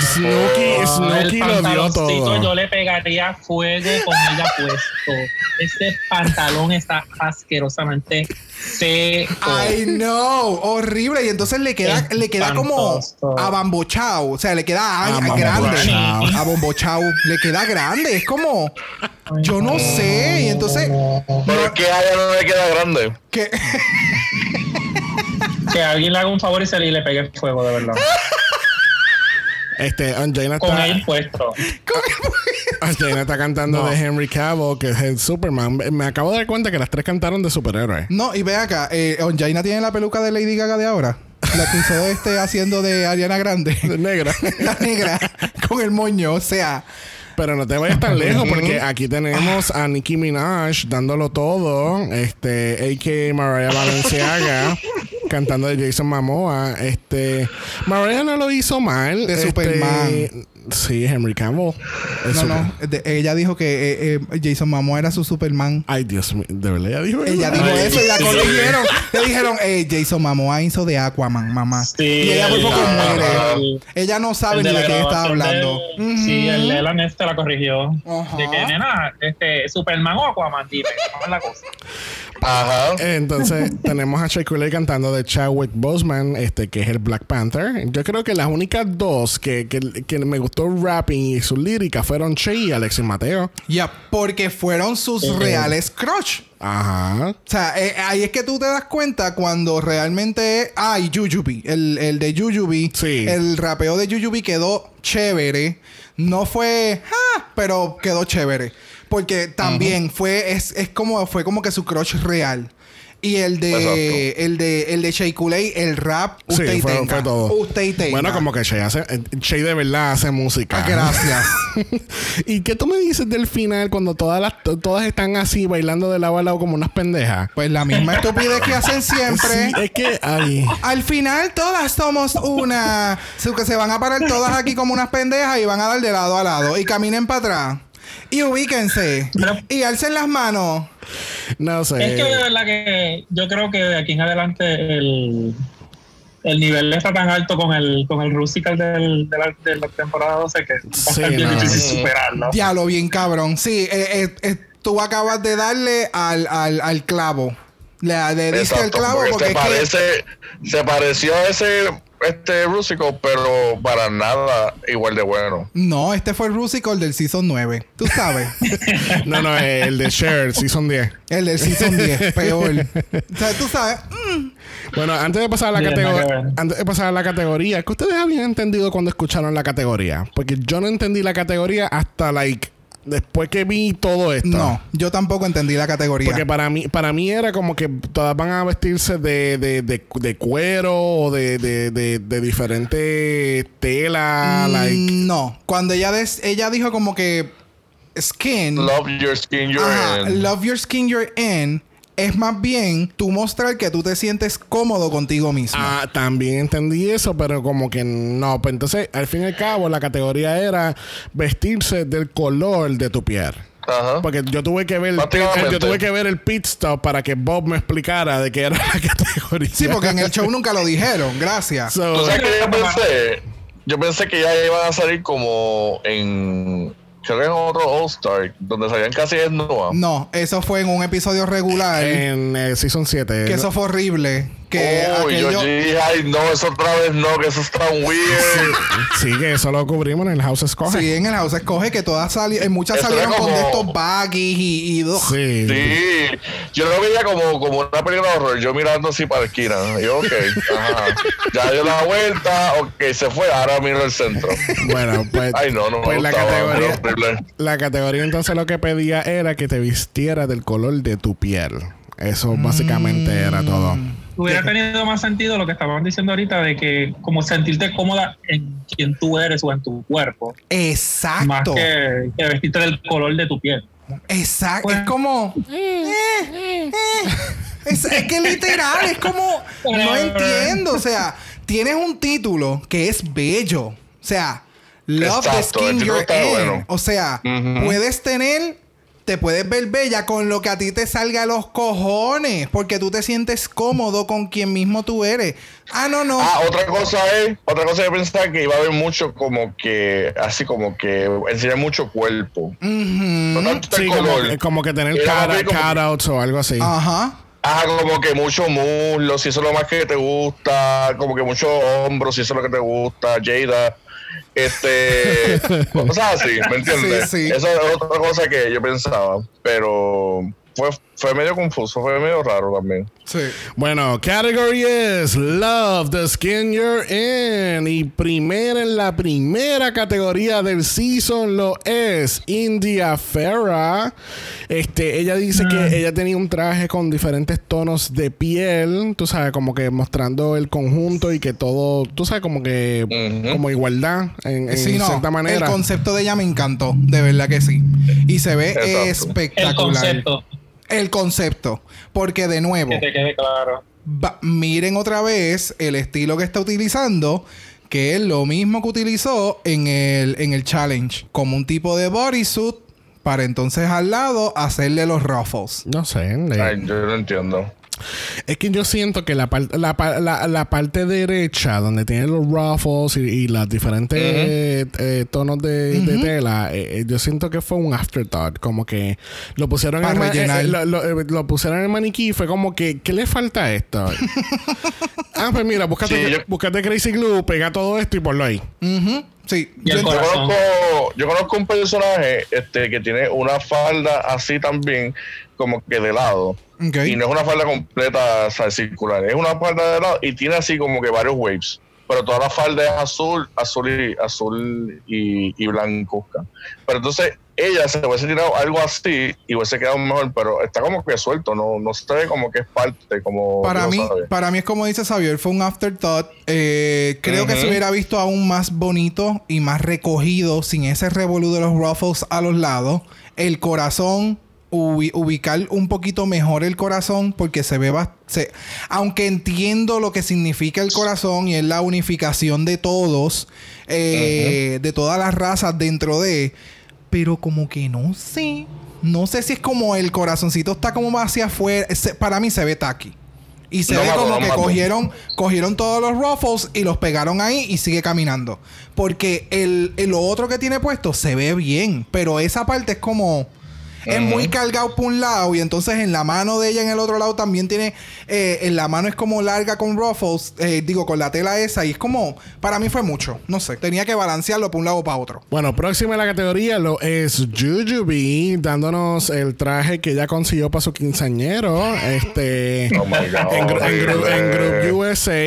Snooki, el Snooki lo dio todo. Yo le pegaría fuego con ella puesto. Ese pantalón está asquerosamente seco. I know, horrible. Y entonces le queda, le queda como abambochao. O sea, le queda grande. Abambochao. Le queda grande. Es como, yo no sé. Y entonces, ¿Por no- qué a ella no le queda grande? que Que alguien le haga un favor y se le, y le pegue fuego, de verdad. Este, Angelina Con está, él puesto. Angelina está cantando No. de Henry Cavill, que es el Superman. Me acabo de dar cuenta que las tres cantaron de superhéroes. No, y ve acá, eh, Onjaina tiene la peluca de Lady Gaga de ahora. La que usó este haciendo de Ariana Grande. Negra. la negra con el moño, o sea. Pero no te vayas tan lejos porque aquí tenemos a Nicki Minaj dándolo todo. Este, a.k.a. Mariah Valenciaga cantando de Jason Momoa. Este, Mariah no lo hizo mal. De Este, Superman. Sí, Henry Cavill. Es No, super- no. de- ella dijo que eh, eh, Jason Momoa era su Superman. Ay, Dios mío. De verdad, ella dijo Ella eso? dijo Ay, eso y la corrigieron. Le dijeron, eh, Jason Momoa hizo de Aquaman, mamá. Sí, y ella por poco muere. el- Ella no sabe el ni de la qué está hablando. del- Sí, el de la corrigió. Ajá. De que, nena, este, Superman o Aquaman, dime, ¿cómo es la cosa? Ajá. Entonces tenemos a Shea cantando de Chadwick Boseman, este que es el Black Panther. Yo creo que las únicas dos que, que, que me gustó rapping y su lírica fueron Che y Alexis Mateo. Ya, porque fueron sus Ujú. reales crush. Ajá. O sea, eh, ahí es que tú te das cuenta cuando realmente. Ah, y Jujubee. El, el de Jujubee. Sí. El rapeo de Jujubee quedó chévere. No fue. ah, pero quedó chévere. Porque también fue. Es, es como. Fue como que su crush real. Y el de. Exacto. El de. El de Shea el rap. Sí, Usted y fue, tenga. fue todo. Usted y tenga. Bueno, como que Che hace, eh, Che de verdad hace música. Ah, gracias. ¿Y qué tú me dices del final cuando todas las to- todas están así bailando de lado a lado como unas pendejas? Pues la misma estupidez que hacen siempre. Sí, es que ay, Al final todas somos una. Que se van a parar todas aquí como unas pendejas y van a dar de lado a lado. Y caminen para atrás. Y ubíquense. Pero- y alcen las manos. no sé. Es que de verdad que yo creo que de aquí en adelante el, el nivel está tan alto con el, con el Rusical del, de, la, de la temporada 12 que va a Sí, estar bien no. difícil superarlo. Diablo, bien cabrón. Sí, eh, eh, eh, tú acabas de darle al, al, al clavo. Le, le diste el clavo porque, porque se que- se pareció a ese este rústico, pero para nada igual de bueno. No, este fue el Rusical del Season 9. Tú sabes. No, no, el de Cher, Season 10. el del Season 10. Peor. O sea, tú sabes. mm, Bueno, antes de pasar a la categoría, antes de pasar a la categoría, ¿qué ustedes habían entendido cuando escucharon la categoría? Porque yo no entendí la categoría hasta like después que vi todo esto. No, yo tampoco entendí la categoría. Porque para mí, para mí era como que todas van a vestirse de, de, de, de cuero o de, de, de, de diferentes telas. Mm, like, No, cuando ella, des- ella dijo como que skin, Love your skin you're ajá, in. love your skin you're in, es más bien tú mostrar que tú te sientes cómodo contigo mismo. Ah, también entendí eso, pero como que no. Pues entonces, al fin y al cabo, la categoría era vestirse del color de tu piel. Ajá. Porque yo tuve que ver, Prácticamente. yo tuve que ver el pit stop para que Bob me explicara de qué era la categoría. Sí, porque en el show nunca lo dijeron, gracias. So, ¿Tú sabes que yo pensé? Yo pensé que ya iban a salir como en. Creo que en otro All-Star, donde salían casi desnudas. No, eso fue en un episodio regular, en eh, Season 7. que eso fue horrible. Que Uy, yo dije, ay, no, eso otra vez no, que eso está weird. Sí, que eso lo cubrimos en el House Escoge. Sí, en el house escoge que todas salieron, muchas Eso salieron con de estos baggies y, y ugh. Sí. Sí, yo lo veía como, como una película de horror, yo mirando así para la esquina. Y yo, ok, ajá. Ya dio la vuelta, ok, se fue, ahora miro el centro. Bueno, pues, Ay, no, no me pues la gustaba, categoría, horrible. la categoría entonces lo que pedía era que te vistiera del color de tu piel. Eso básicamente era todo. Hubiera tenido más sentido lo que estaban diciendo ahorita de que como sentirte cómoda en quien tú eres o en tu cuerpo, más Exacto. que, que vestirte del color de tu piel. Exacto. Es como. eh, eh. Es, es que literal, es como. No entiendo. O sea, tienes un título que es bello. O sea, Love the Exacto, el skin you're in. bueno. O sea, puedes tener te puedes ver bella con lo que a ti te salga a los cojones, porque tú te sientes cómodo con quien mismo tú eres. Ah, no, no. Ah, otra cosa es, otra cosa es pensar que iba a haber mucho como que, así como que enseñar mucho cuerpo. No tanto el Sí, como, color. como que tener cara, cutouts o algo así. Ajá. Ajá, como que mucho muslo, si eso es lo más que te gusta, como que mucho hombro, si eso es lo que te gusta, Jada. Este, cosas así, ¿me entiendes? Sí, sí. Esa es otra cosa que yo pensaba, pero fue, fue medio confuso, fue medio raro también. Sí. Bueno, category es Love the Skin You're In. Y primera en la primera categoría del season lo es India Farah. Este, ella dice que ella tenía un traje con diferentes tonos de piel. Tú sabes, como que mostrando el conjunto y que todo, tú sabes, como que como igualdad en, en Sí, no, cierta manera. El concepto de ella me encantó, de verdad que sí. Y se ve Exacto. espectacular. El concepto, El concepto. Porque de nuevo, que te quede claro. va- miren otra vez el estilo que está utilizando, que es lo mismo que utilizó en el, en el challenge, como un tipo de bodysuit, para entonces al lado hacerle los ruffles. No sé. Ay, yo no entiendo. Es que yo siento que la, par- la, la- la parte derecha, donde tiene los ruffles y, y las diferentes eh, tonos de, de tela, eh, eh, yo siento que fue un afterthought. Como que lo pusieron, en, el eh, lo, lo- eh, lo pusieron en el maniquí y fue como que, ¿qué le falta a esto? ah, pues mira, búscate, Sí, yo- búscate Crazy Glue, pega todo esto y ponlo ahí. Sí. Yo- Yo conozco, yo conozco un personaje este, que tiene una falda así también, como que de lado. Y no es una falda completa o sea, circular, es una falda de lado y tiene así como que varios waves. Pero toda la falda es azul, azul y azul y, y blancuzca. Pero entonces ella se hubiese tirado algo así y hubiese quedado mejor, pero está como que suelto, no, no se ve como que es parte, como Para mí, para mí es como dice Xavier, fue un afterthought. Eh, creo que se hubiera visto aún más bonito y más recogido sin ese revolú de los ruffles a los lados. El corazón, ubicar un poquito mejor el corazón porque se ve bastante... Aunque entiendo lo que significa el corazón y es la unificación de todos, eh, de todas las razas dentro de... Pero como que no sé. No sé si es como el corazoncito está como más hacia afuera. Se- para mí se ve tacky. Y se No ve mato, como no que mato. cogieron, cogieron todos los ruffles y los pegaron ahí y sigue caminando. Porque el, el- lo otro que tiene puesto se ve bien. Pero esa parte es como. Es muy cargado por un lado y entonces en la mano de ella en el otro lado también tiene... eh, en la mano es como larga con ruffles, eh, digo, con la tela esa y es como... Para mí fue mucho, no sé. Tenía que balancearlo por un lado o para otro. Bueno, próxima en la categoría lo es Jujubee, dándonos el traje que ella consiguió para su quinceañero. Este. Oh my God, en, Gru- en Gru- en horrible. Group USA.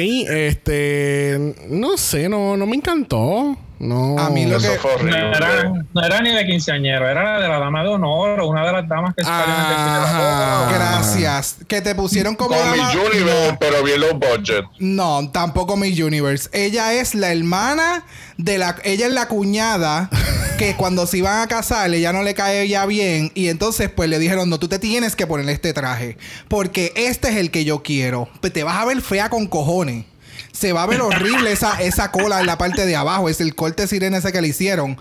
Este. No sé, no, no me encantó. No. A mí lo Eso que- fue No horrible. era, no era ni de quinceañero, era de la dama de honor o una de las damas que salieron en el Ajá. Gracias. Que te pusieron como... Con mi Universe, No. pero bien low budget. No, tampoco Miss Universe. Ella es la hermana de la. Ella es la cuñada que cuando se iban a casar, ella no le cae ya bien. Y entonces, pues le dijeron: No, tú te tienes que poner este traje. Porque este es el que yo quiero. Pues te vas a ver fea con cojones. Se va a ver horrible esa, esa cola en la parte de abajo. Es el corte sirena ese que le hicieron.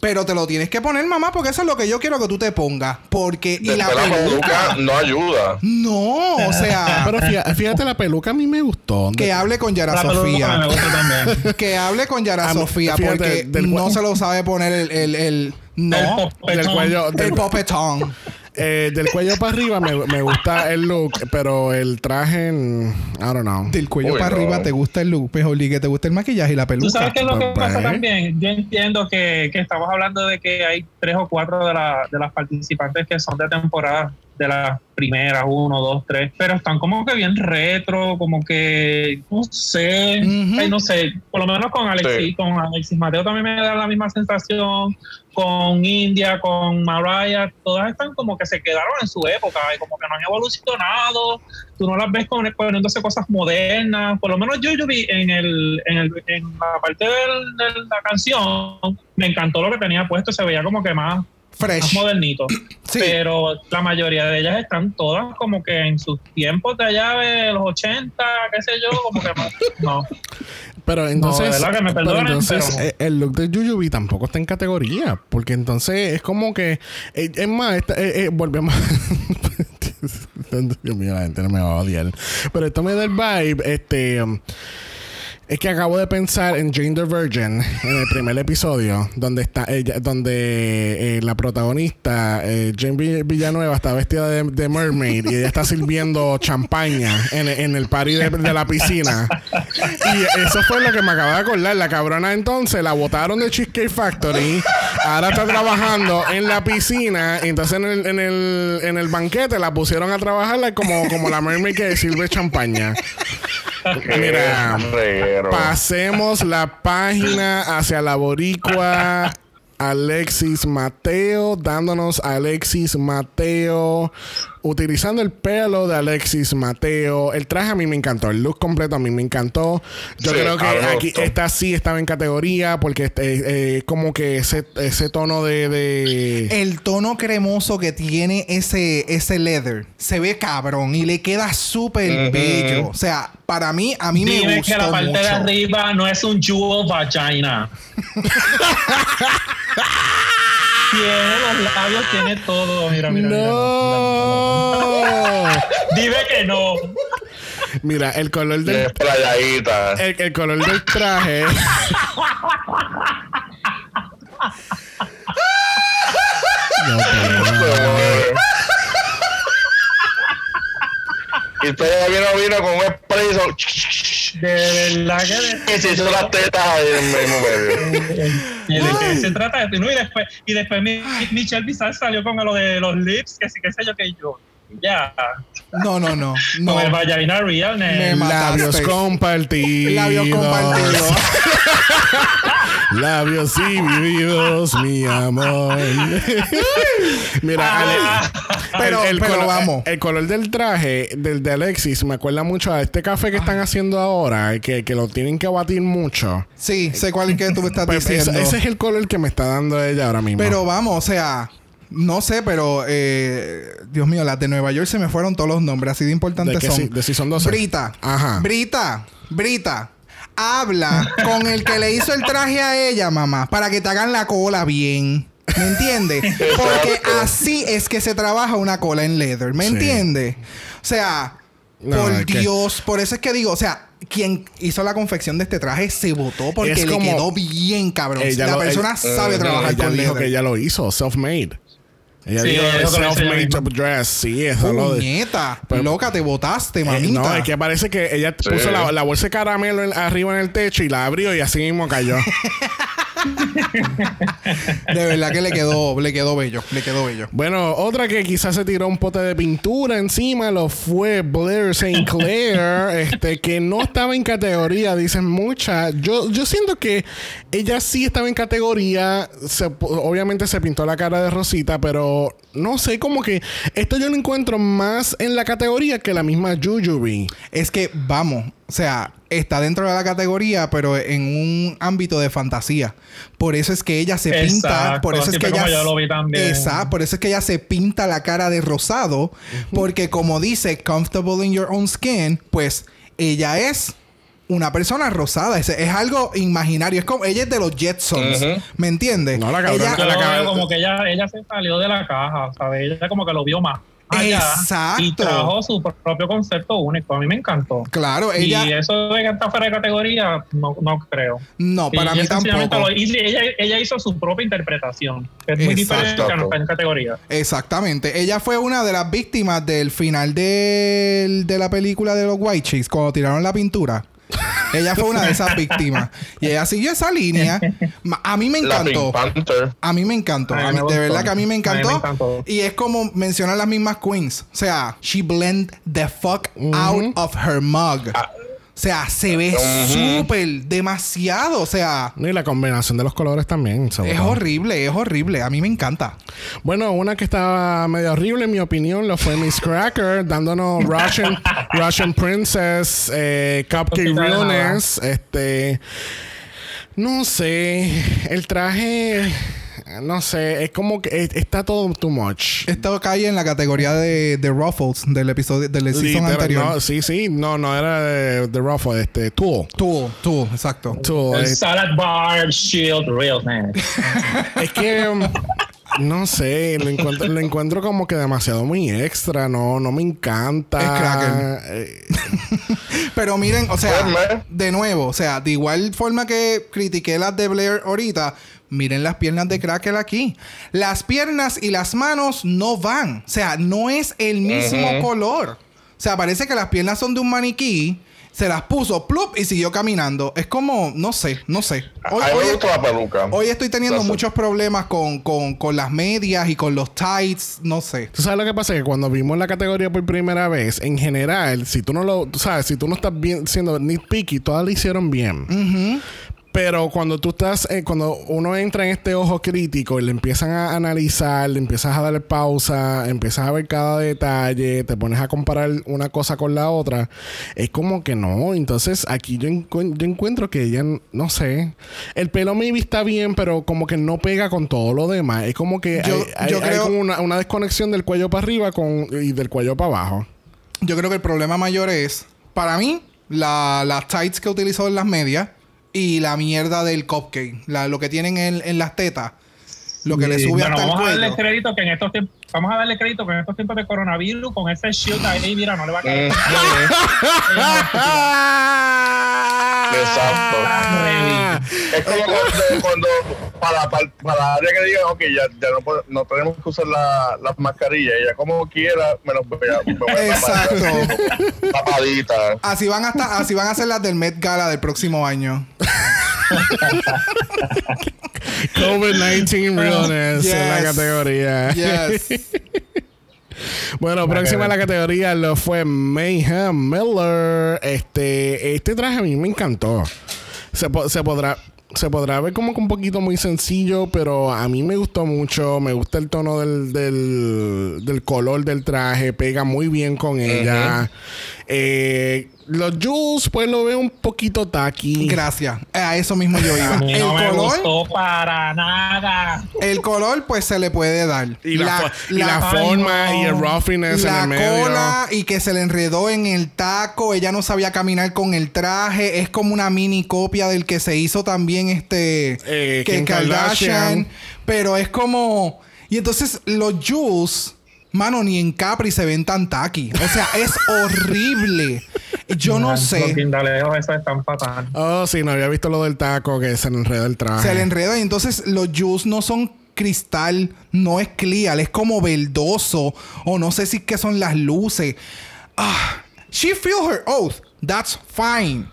Pero te lo tienes que poner, mamá, porque eso es lo que yo quiero que tú te pongas. Porque. Y la peluca. peluca no ayuda. No, o sea. Pero fíjate, fíjate, la peluca a mí me gustó. que hable con Yara La Sofía. me gusta también. Que hable con Yara Sofía fíjate, porque del no se lo sabe poner el, el, el- no El cuello, el del, popetón. Eh, del cuello para arriba me, me gusta el look, pero el traje, mm, I don't know. Del cuello Uy, para no. arriba te gusta el look, Pejoli, que te gusta el maquillaje y la ¿Tú peluca. sabes qué es lo que Pues, pasa pues. también? Yo entiendo que, que estamos hablando de que hay tres o cuatro de, la- de las participantes que son de temporada, de las primeras, uno, dos, tres, pero están como que bien retro, como que, no sé, ay, no sé, por lo menos con Alexis, Sí. con Alexis Mateo también me da la misma sensación, con India, con Mariah, todas están como que se quedaron en su época y como que no han evolucionado, tú no las ves con, poniéndose cosas modernas, por lo menos yo, yo vi en, el, en, el, en la parte del- de la canción, me encantó lo que tenía puesto, se veía como que más, más Fresh. modernito, Sí. pero la mayoría de ellas están todas como que en sus tiempos de allá de los 80, qué sé yo, como que no. no. Pero entonces, de verdad que me pero perdonen, entonces pero- eh, el look de Yuyubi tampoco está en categoría. Porque entonces es como que. eh, es más, esta- eh, eh, volvemos. Dios mío, la gente no me va a odiar. Pero esto me da el vibe. Este. um, es que acabo de pensar en Jane the Virgin en el primer episodio, donde está ella, donde eh, la protagonista, eh, Jane Vill- Villanueva, está vestida de, mermaid y ella está sirviendo champaña en, en el party de, la piscina. Y eso fue lo que me acaba de acordar. La cabrona entonces la botaron de Cheesecake Factory, ahora está trabajando en la piscina, y entonces en el, en el, en el banquete la pusieron a trabajar como, como la mermaid que sirve champaña. Mira, Reguero. pasemos la página hacia la boricua. Alexis Mateo, dándonos Alexis Mateo, utilizando el pelo de Alexis Mateo. El traje a mí me encantó, el look completo a mí me encantó. Yo Sí, creo que me aquí gustó. esta sí estaba en categoría porque este, eh, como que ese, ese tono de... de- El tono cremoso que tiene ese, ese leather se ve cabrón y le queda súper bello. O sea, para mí, a mí me Dime gustó que la parte mucho. de arriba no es un jewel vagina. tiene los labios, tiene todo. Mira, mira, mira, ¡No! mira. Dime que no. Mira, el color del es playadita. el, el color del traje. No, pero- Y todavía no vino con un spray. so- De verdad que. Se hizo las tetas ahí en el mismo medio. ¿Y de qué se trata esto? No, y después, y después mi, Michelle Bizarre salió con lo de los lips, que sí, que sé yo, que yo. Ya. No, no, no. No. Con el vagina real, Me mataste. Labios compartidos. Labios compartidos. Labios divididos, mi amor. Mira, Ale, Pero- pero color, vamos. El color del traje del de Alexis me acuerda mucho a este café que están haciendo ahora, que, que lo tienen que batir mucho. Sí, sé cuál es que tú me estás Pues ese, diciendo. ese es el color que me está dando ella ahora mismo. Pero vamos, o sea, no sé, pero eh, Dios mío, las de Nueva York se me fueron todos los nombres, así de importantes ¿De qué son. si- de si son 12? Brita. Ajá. Brita. Brita. Habla con el que le hizo el traje a ella, mamá, para que te hagan la cola bien. ¿Me entiendes? Porque así es que se trabaja una cola en leather. ¿Me Sí. entiendes? O sea, No, por es que- Dios, por eso es que digo, o sea, quien hizo la confección de este traje se votó porque le como- quedó bien cabrón. Ella la lo- persona ella- sabe trabajar ella con dijo leather. que ella lo hizo, self-made. Ella Sí, dijo lo hizo ella self-made misma. dress. Sí, eso lo de- Pero- loca, te botaste, Eh, mamita. no, es que parece que ella Sí. puso la, la bolsa de caramelo en- arriba en el techo y la abrió y así mismo cayó. De verdad que le quedó, le quedó bello, le quedó bello. bueno, otra que quizás se tiró un pote de pintura encima lo fue Blair St. Clair, este, que no estaba en categoría, dicen muchas. Yo, yo siento que ella sí estaba en categoría. Se- obviamente se pintó la cara de Rosita, pero no sé, como que esto yo lo encuentro más en la categoría que la misma Jujubee. Es que, vamos, o sea, está dentro de la categoría, pero en un ámbito de fantasía. Por eso es que ella se pinta, Exacto, por eso es que ella yo lo vi también. Exacto, por eso es que ella se pinta la cara de rosado, porque como dice comfortable in your own skin, pues ella es una persona rosada, es, es algo imaginario, es como ella es de los Jetsons. ¿me entiendes? No, la cabrona- Ella- la como que ella, ella se salió de la caja, ¿sabes? Ella como que lo vio más allá Exacto. y trajo su propio concepto único. A mí me encantó. Claro, ella Y eso de que está fuera de categoría, no, no creo. no, para Y mí tampoco. lo- y ella, ella hizo su propia interpretación, que es muy diferente a no estar en categoría. Exactamente. Ella fue una de las víctimas del final del- de la película de los White Chicks, cuando tiraron la pintura. Ella fue una de esas víctimas. Y ella siguió esa línea. A mí me encantó. A mí me encantó. A mí de verdad que a mí me encantó. encantó. Y es como mencionan las mismas queens. O sea, she blend the fuck out of her mug. O sea, se ve súper demasiado. O sea, Y la combinación de los colores también. sobre es todo. horrible, es horrible. A mí me encanta. Bueno, una que estaba medio horrible, en mi opinión, lo fue Miss Cracker, dándonos Russian, Russian Princess, eh, Cupcake. Realness. Este. No sé. El traje. No sé, es como que está todo too much. Esto cae en la categoría de, de Ruffles del episodio del season Literal- anterior. no, sí, sí, no, no era de, de Ruffle, este, Tool. Tú, tú, exacto. Tool, El eh, salad bar, shield, real man. es que um, no sé, lo encuentro, lo encuentro como que demasiado muy extra, no, no me encanta. Es Kraken. Eh, Pero miren, o sea, Pues, de nuevo, o sea, de igual forma que critiqué las de Blair ahorita, miren las piernas de Cracker aquí. Las piernas y las manos no van. O sea, no es el mismo color. O sea, parece que las piernas son de un maniquí. Se las puso, plup, y siguió caminando. Es como, no sé, no sé. Hoy, hoy- me gusta la peluca. hoy estoy teniendo That's it. muchos problemas con, con, con las medias y con los tights. No sé. Tú sabes lo que pasa que cuando vimos la categoría por primera vez, en general, si tú no lo, tú sabes, si tú no estás bien siendo nitpicky, todas lo hicieron bien. Pero cuando tú estás, eh, cuando uno entra en este ojo crítico y le empiezan a analizar, le empiezas a darle pausa, empiezas a ver cada detalle, te pones a comparar una cosa con la otra, es como que no. Entonces aquí yo, encu- yo encuentro que ella, no sé, el pelo maybe está bien, pero como que no pega con todo lo demás. Es como que Yo- hay, hay- yo hay creo- como una, una desconexión del cuello para arriba con, y del cuello para abajo. Yo creo que el problema mayor es, para mí, la- las tights que utilizó en las medias y la mierda del cupcake. La- lo que tienen en, en las tetas. Lo que le Sí, sube bueno, hasta el vamos a darle cuello. crédito que en estos tiempos, vamos a darle crédito que en estos tiempos de coronavirus, con ese shield ahí, mira, no le va a caer. Exacto. Ah, Es como cuando, cuando para, para, para la área que digan, ok, ya, ya no, no tenemos que usar la- las mascarillas, ella como quiera, me los voy a, me voy a tapar, Exacto. así, tapadita. Así van, hasta, así van a ser las del Met Gala del próximo año. COVID-19 Realness en la categoría. Yes. Bueno, próxima a la categoría lo fue Mayhem Miller. Este, este traje a mí me encantó. Se, po- se podrá. Se podrá ver como que un poquito muy sencillo, pero a mí me gustó mucho. Me gusta el tono del, del, del color del traje. Pega muy bien con ella. Eh, los Jules, pues lo veo un poquito tacky. Gracias. A eso mismo yo A iba. mí El no me color, gustó para nada. el color, pues se le puede dar. Y la, y la la- forma no. y el roughness en la el medio. cola y que se le enredó en el taco. Ella no sabía caminar con el traje. Es como una mini copia del que se hizo también este Eh, que Kim Kardashian. Pero es como. Y entonces los Jules, mano, ni en Capri se ven tan tacky. O sea, es horrible. Yo no Los sé. guindaleos esos están fatal. Oh, sí, no había visto lo del taco que se le enreda el traje. Se le enreda y entonces los Juice no son cristal, no es clear, es como verdoso o no sé si es que son las luces. Ah, she feel her oath. That's fine.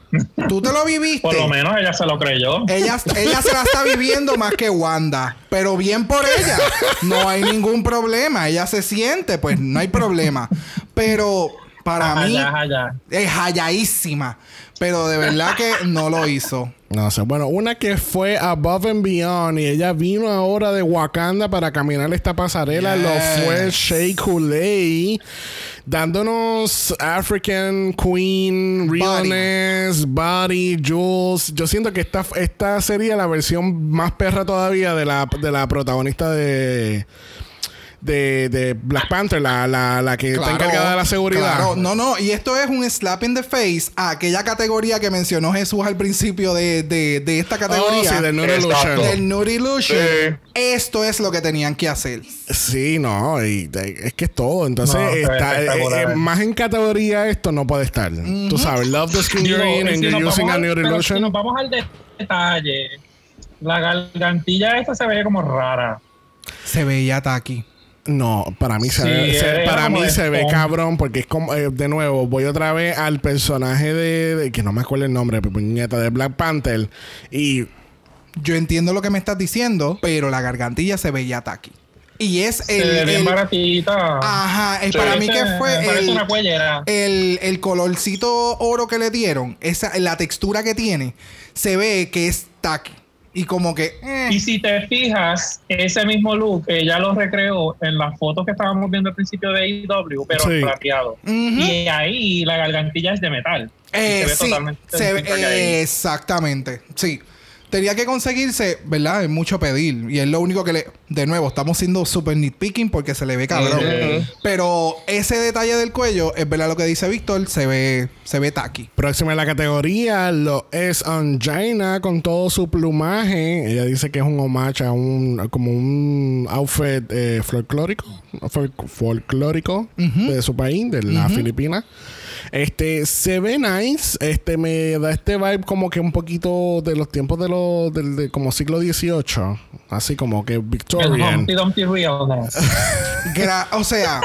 Tú te lo viviste. Por lo menos ella se lo creyó. Ella, ella se la está viviendo más que Wanda. Pero bien por ella. No hay ningún problema. Ella se siente, pues no hay problema. Pero para mí Allá, allá. es halladísima. Pero de verdad que no lo hizo. No sé, bueno, una que fue Above and Beyond y ella vino ahora de Wakanda para caminar esta pasarela, Yes. lo fue Shea Coulee, dándonos African Queen, Realness, Body, Jules. Yo siento que esta, esta sería la versión más perra todavía de la, de la protagonista de, de, de Black Panther, la, la, la que está encargada de la seguridad. claro. No, no. Y esto es un slap in the face a aquella categoría que mencionó Jesús al principio de, de, de esta Oh, categoría. sí, del Nude. Illusion. del Nude Illusion. Sí. Esto es lo que tenían que hacer. Sí, no, y de- es que es todo. Entonces, No, está, eh, eh, más en categoría esto no puede estar. Tú sabes, love the skin you're in and si you're nos using vamos a al- nude illusion. Si nos vamos al de- detalle, la gargantilla esta se ve como rara. Se veía Taki. No, para mí se, Sí, ve, se- para mí se ve cabrón porque es como eh, de nuevo voy otra vez al personaje de, de- que no me acuerdo el nombre, pero puñeta de Black Panther y Yo entiendo lo que me estás diciendo, pero la gargantilla se veía Taki. Y es Se ve el. bien el- baratita. ajá, es Sí. para mí que fue Parece el, una el, el colorcito oro que le dieron, esa, la textura que tiene, se ve que es Taki. Y como que. eh, Y si te fijas, ese mismo look ella lo recreó en las fotos que estábamos viendo al principio de IW, pero Sí. plateado. Y ahí la gargantilla es de metal. Eh, se ve sí, totalmente se ve- exactamente, sí. Tenía que conseguirse, ¿verdad? Es mucho pedir. Y es lo único que le. De nuevo, estamos siendo super nitpicking porque se le ve cabrón. Pero ese detalle del cuello, es verdad lo que dice Víctor, se ve, se ve tacky. Próxima en la categoría lo es Angina con todo su plumaje. Ella dice que es un homage a un como un outfit eh, folclórico, fol- folclórico de su país, de la Filipina. Este se ve nice, este me da este vibe como que un poquito de los tiempos de los del de como siglo XVIII, así como que El Victorian. Humpty Dumpty o sea,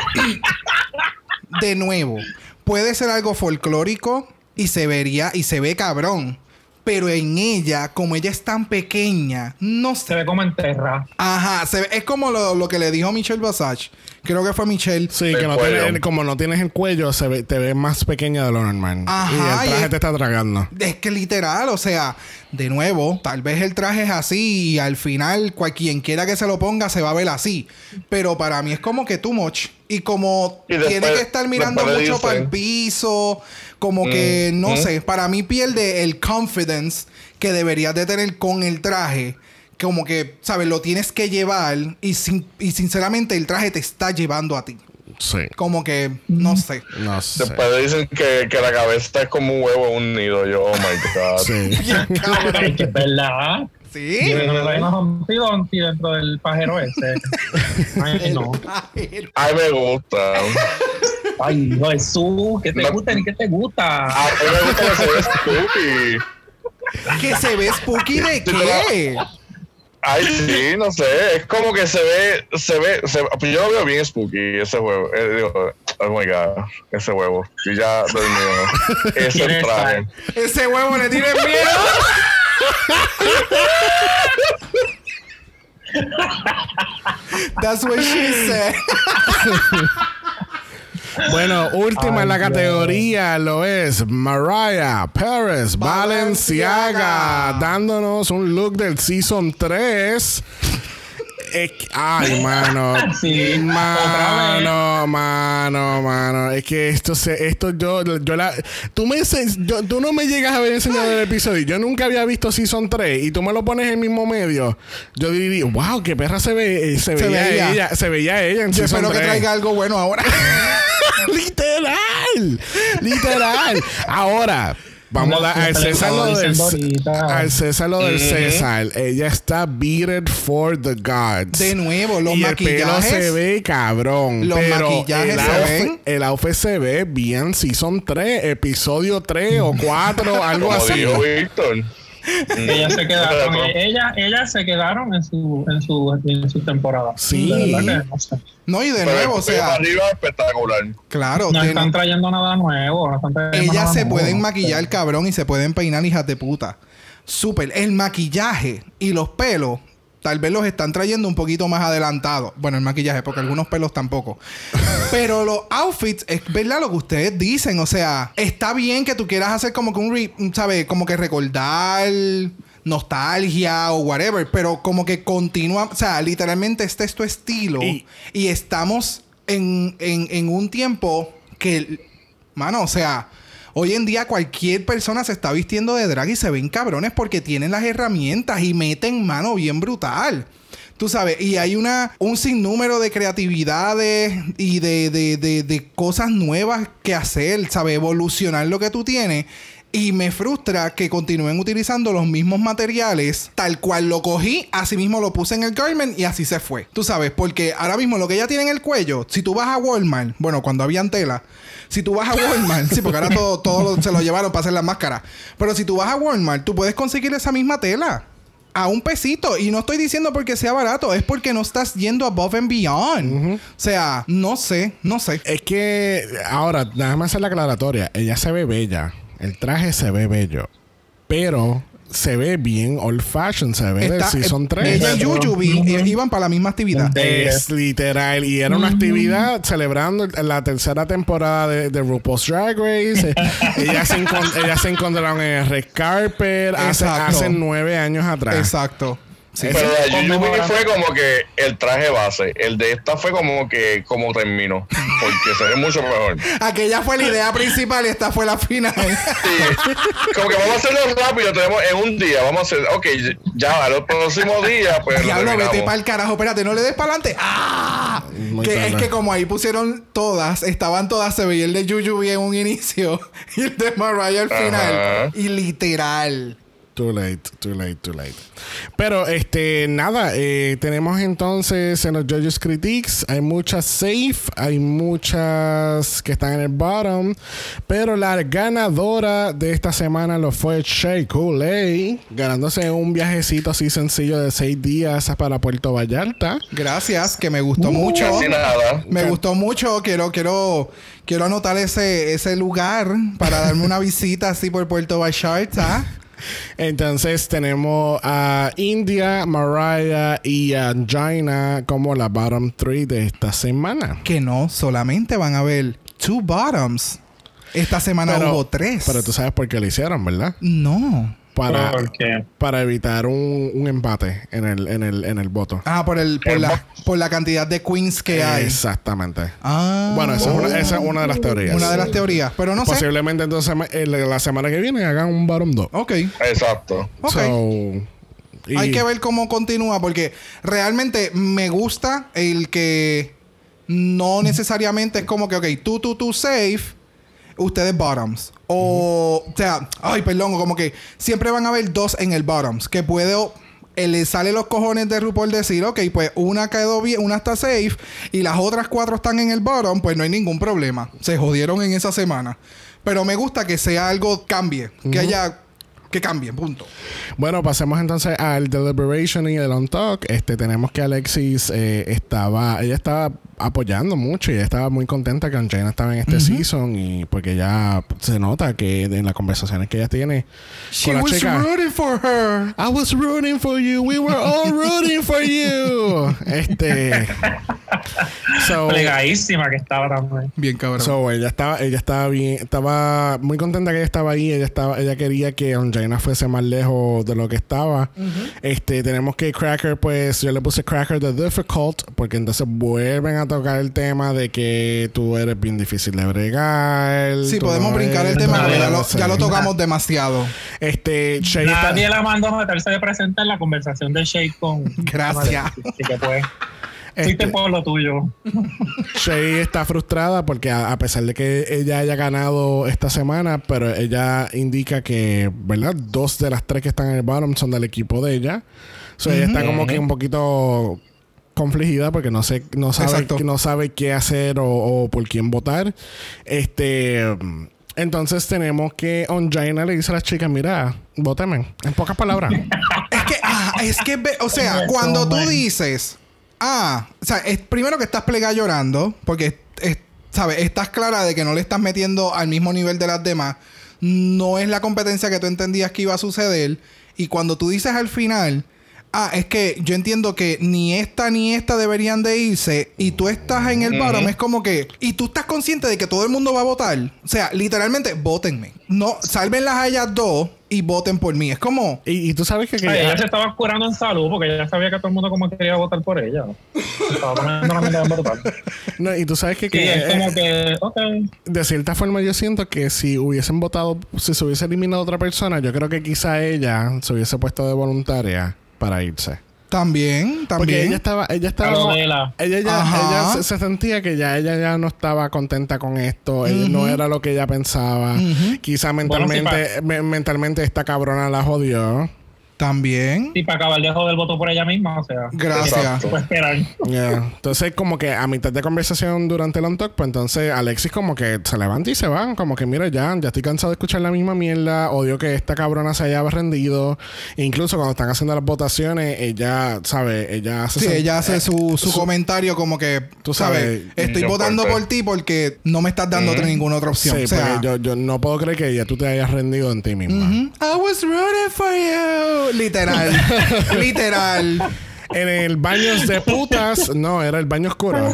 de nuevo, puede ser algo folclórico y se vería y se ve cabrón. Pero en ella, como ella es tan pequeña, no Se sé. ve como en terra. Ajá, se ve- es como lo, lo que le dijo Michelle Basage. Creo que fue Michelle. Sí, que no tiene- como no tienes el cuello, se ve, te ves más pequeña de lo normal. Ajá, y el y traje es- te está tragando. Es que literal, o sea, de nuevo, tal vez el traje es así y al final cual, quien quiera que se lo ponga se va a ver así. Pero para mí es como que too much. Y como Y después- tiene que estar mirando mucho para el piso, como que, no mm. sé, para mí pierde el confidence que deberías de tener con el traje. Como que, ¿sabes? Lo tienes que llevar y, sin- y sinceramente el traje te está llevando a ti. Sí. Como que, no sé. No sé. Después dicen que, que la cabeza es como un huevo en un nido. Yo, oh my god. Sí. Ay, que verdad. Sí. Dumpty dentro del pajero ese. Ay, no. Ay, me gusta. Ay, no, Jesús, ¿qué te No. gusta ni qué te gusta? A mí me gusta que se ve spooky. ¿Que se ve spooky de qué? Ay, sí, no sé. Es como que se ve, se ve, se, pues yo lo veo bien spooky, ese huevo. Eh, digo, oh my god, ese huevo. Y ya dormido. Ese ¿Quién es traje. Ese huevo le tiene miedo. That's what she said. Bueno, última en la categoría lo es Mariah Perez Balenciaga, Balenciaga. dándonos un look del Season 3. Es que- ay, mano. Sí, otra Mano, mano, mano. Es que esto se, esto yo, yo la. Tú me yo- tú no me llegas a haber enseñado el episodio. Yo nunca había visto Season 3 y tú me lo pones en el mismo medio. Yo diría, wow, qué perra se ve, eh, se, Se veía veía. ella, se veía ella en Yo Season espero que 3. traiga algo bueno ahora. literal, literal. Ahora, vamos No, a dar al César lo del al César lo del César. Ella está beated for the gods. De nuevo, los y el pelo maquillajes. se ve cabrón. Los pero maquillajes el se outfit, ven. el outfit se ve bien Season 3, episodio 3 o 4, algo Como así. dijo Víctor. Ellas se quedaron, Pero- ella, ellas se quedaron en su, en su, en su temporada. Sí. De verdad que no sé. No, y de Pero nuevo, o sea, arriba espectacular. claro, No están trayendo nada nuevo. No están trayendo ellas nada se nuevo. pueden maquillar, cabrón, y se pueden peinar, hijas de puta. Súper. El maquillaje y los pelos, tal vez los están trayendo un poquito más adelantados. Bueno, el maquillaje, porque algunos pelos tampoco. Pero los outfits, es verdad lo que ustedes dicen. O sea, está bien que tú quieras hacer como que un, re- ¿sabes? Como que recordar nostalgia o whatever. Pero como que continúa, o sea, literalmente este es tu estilo. Y- Y, estamos en, en, en un tiempo que, mano, o sea, hoy en día cualquier persona se está vistiendo de drag y se ven cabrones porque tienen las herramientas y meten mano bien brutal. Tú sabes, y hay una, un sinnúmero de creatividades y de, de, de, de cosas nuevas que hacer, ¿sabes? Evolucionar lo que tú tienes. Y me frustra que continúen utilizando los mismos materiales, tal cual lo cogí, así mismo lo puse en el garment y así se fue. Tú sabes, porque ahora mismo lo que ella tiene en el cuello, si tú vas a Walmart, bueno, cuando habían tela, si tú vas a Walmart, sí, porque ahora todo, todo se lo llevaron para hacer las máscaras, pero si tú vas a Walmart, tú puedes conseguir esa misma tela. A un pesito. Y no estoy diciendo porque sea barato, es porque no estás yendo above and beyond. O sea, no sé, no sé. Es que ahora, déjame hacer la aclaratoria. Ella se ve bella. El traje se ve bello. Pero se ve bien old fashion. Se ve del Está- Season eh, 3. Ella y Yuyubi eh, iban para la misma actividad. Es literal. Y era una actividad celebrando la tercera temporada de, de RuPaul's Drag Race. Eh, ellas, se encon- ellas se encontraron en el Red Carpet hace, hace nueve años atrás. Exacto. Sí. Pero la de Yuyubi Conmemorando. fue como que el traje base. El de esta fue como que como terminó. Porque se ve mucho mejor. Aquella fue la idea principal y esta fue la final. Sí. Como que vamos a hacerlo rápido. Tenemos en un día. Vamos a hacer. Ok, ya al próximo día, pues. lo Diablo, vete para el carajo. Espérate, no le des para adelante. ¡Ah! Muy Que es que como ahí pusieron todas, estaban todas, se veía el de Yuyubi en un inicio y el de Mariah al final. Ajá. Y literal. Too late, too late, too late. Pero, este, nada, eh, tenemos entonces en los Judges Critiques, hay muchas safe, hay muchas que están en el bottom, pero la ganadora de esta semana lo fue Shea Coulee, ganándose un viajecito así sencillo de seis días para Puerto Vallarta. Gracias, que me gustó mucho. Casi nada. Me gustó mucho. Quiero, quiero, quiero anotar ese, ese lugar para darme una visita así por Puerto Vallarta. Entonces tenemos a India, Mariah y a como la bottom three de esta semana. Que no solamente van a ver two bottoms. Esta semana Pero- hubo tres. Pero tú sabes por qué lo hicieron, ¿verdad? No. Para, ¿Por qué? para evitar un, un empate en el, en el, en el voto. Ah, por el, por la, por la cantidad de queens que hay. Exactamente. Ah. Bueno, esa es, una, esa es una de las teorías. Una de las teorías. Pero no sé. Posiblemente entonces el- la semana que viene hagan un bottom 2. Ok. Exacto. Ok. So, y- Hay que ver cómo continúa porque realmente me gusta el que no necesariamente es como que, ok, tú, tú, tú safe, ustedes bottoms. O, o sea, ay, perdón, como que siempre van a haber dos en el bottoms. Que puedo, eh, le sale los cojones de RuPaul decir, ok, pues una quedó bien, una está safe y las otras cuatro están en el bottom, pues no hay ningún problema. Se jodieron en esa semana. Pero me gusta que sea algo cambie, que haya, que cambie, punto. Bueno, pasemos entonces al Deliberation y el On Talk. Este, tenemos que Alexis eh, estaba, ella estaba apoyando mucho y estaba muy contenta que Jaina estaba en este season y porque ya se nota que en las conversaciones que ella tiene She con la was chica. rooting for her. I was rooting for you. We were all rooting for you. Este. So, Plegadísima que estaba también. Bien cabrón. so, ella estaba, ella estaba bien, estaba muy contenta que ella estaba ahí. Ella estaba, ella quería que Jaina fuese más lejos de lo que estaba. Este, tenemos que Cracker, pues, yo le puse Cracker the difficult, porque entonces vuelven a tocar el tema de que tú eres bien difícil de bregar. sí, podemos no brincar el tema ya lo, ya lo tocamos demasiado. Este, Shay está- Nadie la mandó a meterse de presente en la conversación de Shake con. Gracias. Así que pues. Este- Fuiste por lo tuyo. Shay está frustrada porque a, a pesar de que ella haya ganado esta semana, pero ella indica que, ¿verdad? Dos de las tres que están en el bottom son del equipo de ella. So, ella está como que un poquito confligida porque no sé, no sabe, Exacto. no sabe qué hacer o, o por quién votar. Este entonces tenemos que Onjaina le dice a las chicas, mira, vóteme. En pocas palabras. Es que, ah, es que, ve- o sea, cuando tú dices, ah, o sea, es, primero que estás plegada llorando, porque, es- ¿sabes? Estás clara de que no le estás metiendo al mismo nivel de las demás. No es la competencia que tú entendías que iba a suceder. Y cuando tú dices al final, ah, es que yo entiendo que ni esta ni esta deberían de irse, y tú estás en el bottom, es como que, y tú estás consciente de que todo el mundo va a votar. O sea, literalmente, votenme. No, sálvenlas a ellas dos y voten por mí. Es como, y, y tú sabes que... que- Ay, ella se estaba curando en salud porque ella sabía que todo el mundo como quería votar por ella. Estaba poniendo la mente en votar. no, y tú sabes que... Sí, que es como que, ok. de cierta forma yo siento que si hubiesen votado, si se hubiese eliminado otra persona, yo creo que quizá ella se hubiese puesto de voluntaria para irse. También, Porque también. ella estaba, ella estaba, ella ya, Ajá. ella se, se sentía que ya ella ya no estaba contenta con esto, ella no era lo que ella pensaba. Quizá mentalmente, me- mentalmente esta cabrona la jodió. También. Y para acabar de joder el voto por ella misma, o sea. Gracias. Esperar. Yeah. Entonces, como que a mitad de conversación durante el on talk, pues entonces Alexis como que se levanta y se va. Como que, mira, ya, ya estoy cansado de escuchar la misma mierda. Odio que esta cabrona se haya rendido. Incluso cuando están haciendo las votaciones, ella, ¿sabe? Ella hace... Sí, ella hace su, su su- comentario como que, Tú sabes, sabes, estoy votando fuerte. por ti porque no me estás dando otra- ninguna otra opción. Sí, o sea, yo, yo no puedo creer que ya tú te hayas rendido en ti misma. I was rooting for you. Literal. Literal. En el baño de putas, no, era el baño oscuro.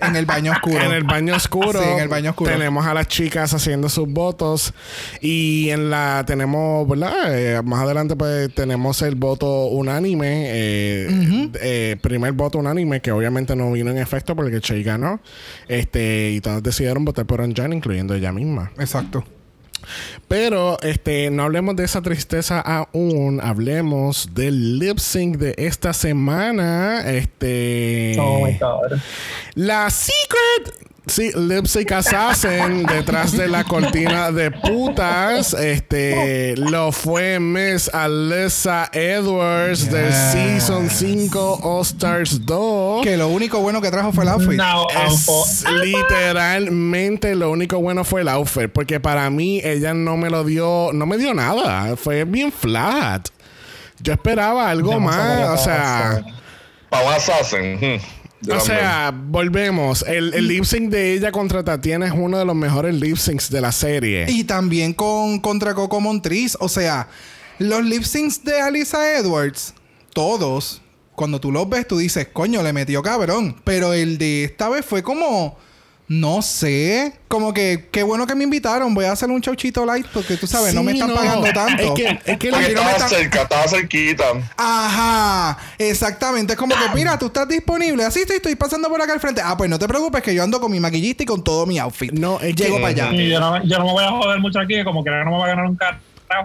En el baño oscuro. En el baño oscuro. Sí, en el baño oscuro. Tenemos a las chicas haciendo sus votos. Y en la tenemos, ¿verdad? Eh, más adelante, pues tenemos el voto unánime. eh, eh, primer voto unánime, que obviamente no vino en efecto porque Che ganó. Este, y todos decidieron votar por Anjan, incluyendo ella misma. Exacto. Pero este, no hablemos de esa tristeza aún. Hablemos del lip sync de esta semana. Este. Oh my God. La Secret. Sí, Lip Sync Assassin detrás de la cortina de putas. Este lo fue Miss Alyssa Edwards del Yes. Season 5 All Stars 2. Que lo único bueno que trajo fue el outfit. Es literalmente lo único bueno fue el outfit. Porque para mí ella no me lo dio, no me dio nada. Fue bien flat. Yo esperaba algo más. O sea. Para un assassin. hmm, o sea, volvemos. El, el lip sync de ella contra Tatiana es uno de los mejores lip syncs de la serie. Y también con contra Coco Montriz. O sea, los lip syncs de Alisa Edwards, todos, cuando tú los ves, tú dices, coño, le metió cabrón. Pero el de esta vez fue como. No sé, como que qué bueno que me invitaron. Voy a hacer un chauchito light porque tú sabes, no me están no. pagando tanto. Es que, es que Porque no me están- cerca, estaba cerquita. Ajá, exactamente. Es como que, mira, tú estás disponible. Así estoy, estoy pasando por acá al frente. Ah, pues no te preocupes que yo ando con mi maquillista y con todo mi outfit. No, es que- Llego para allá. Y yo no, yo no me voy a joder mucho aquí, como que no me va a ganar un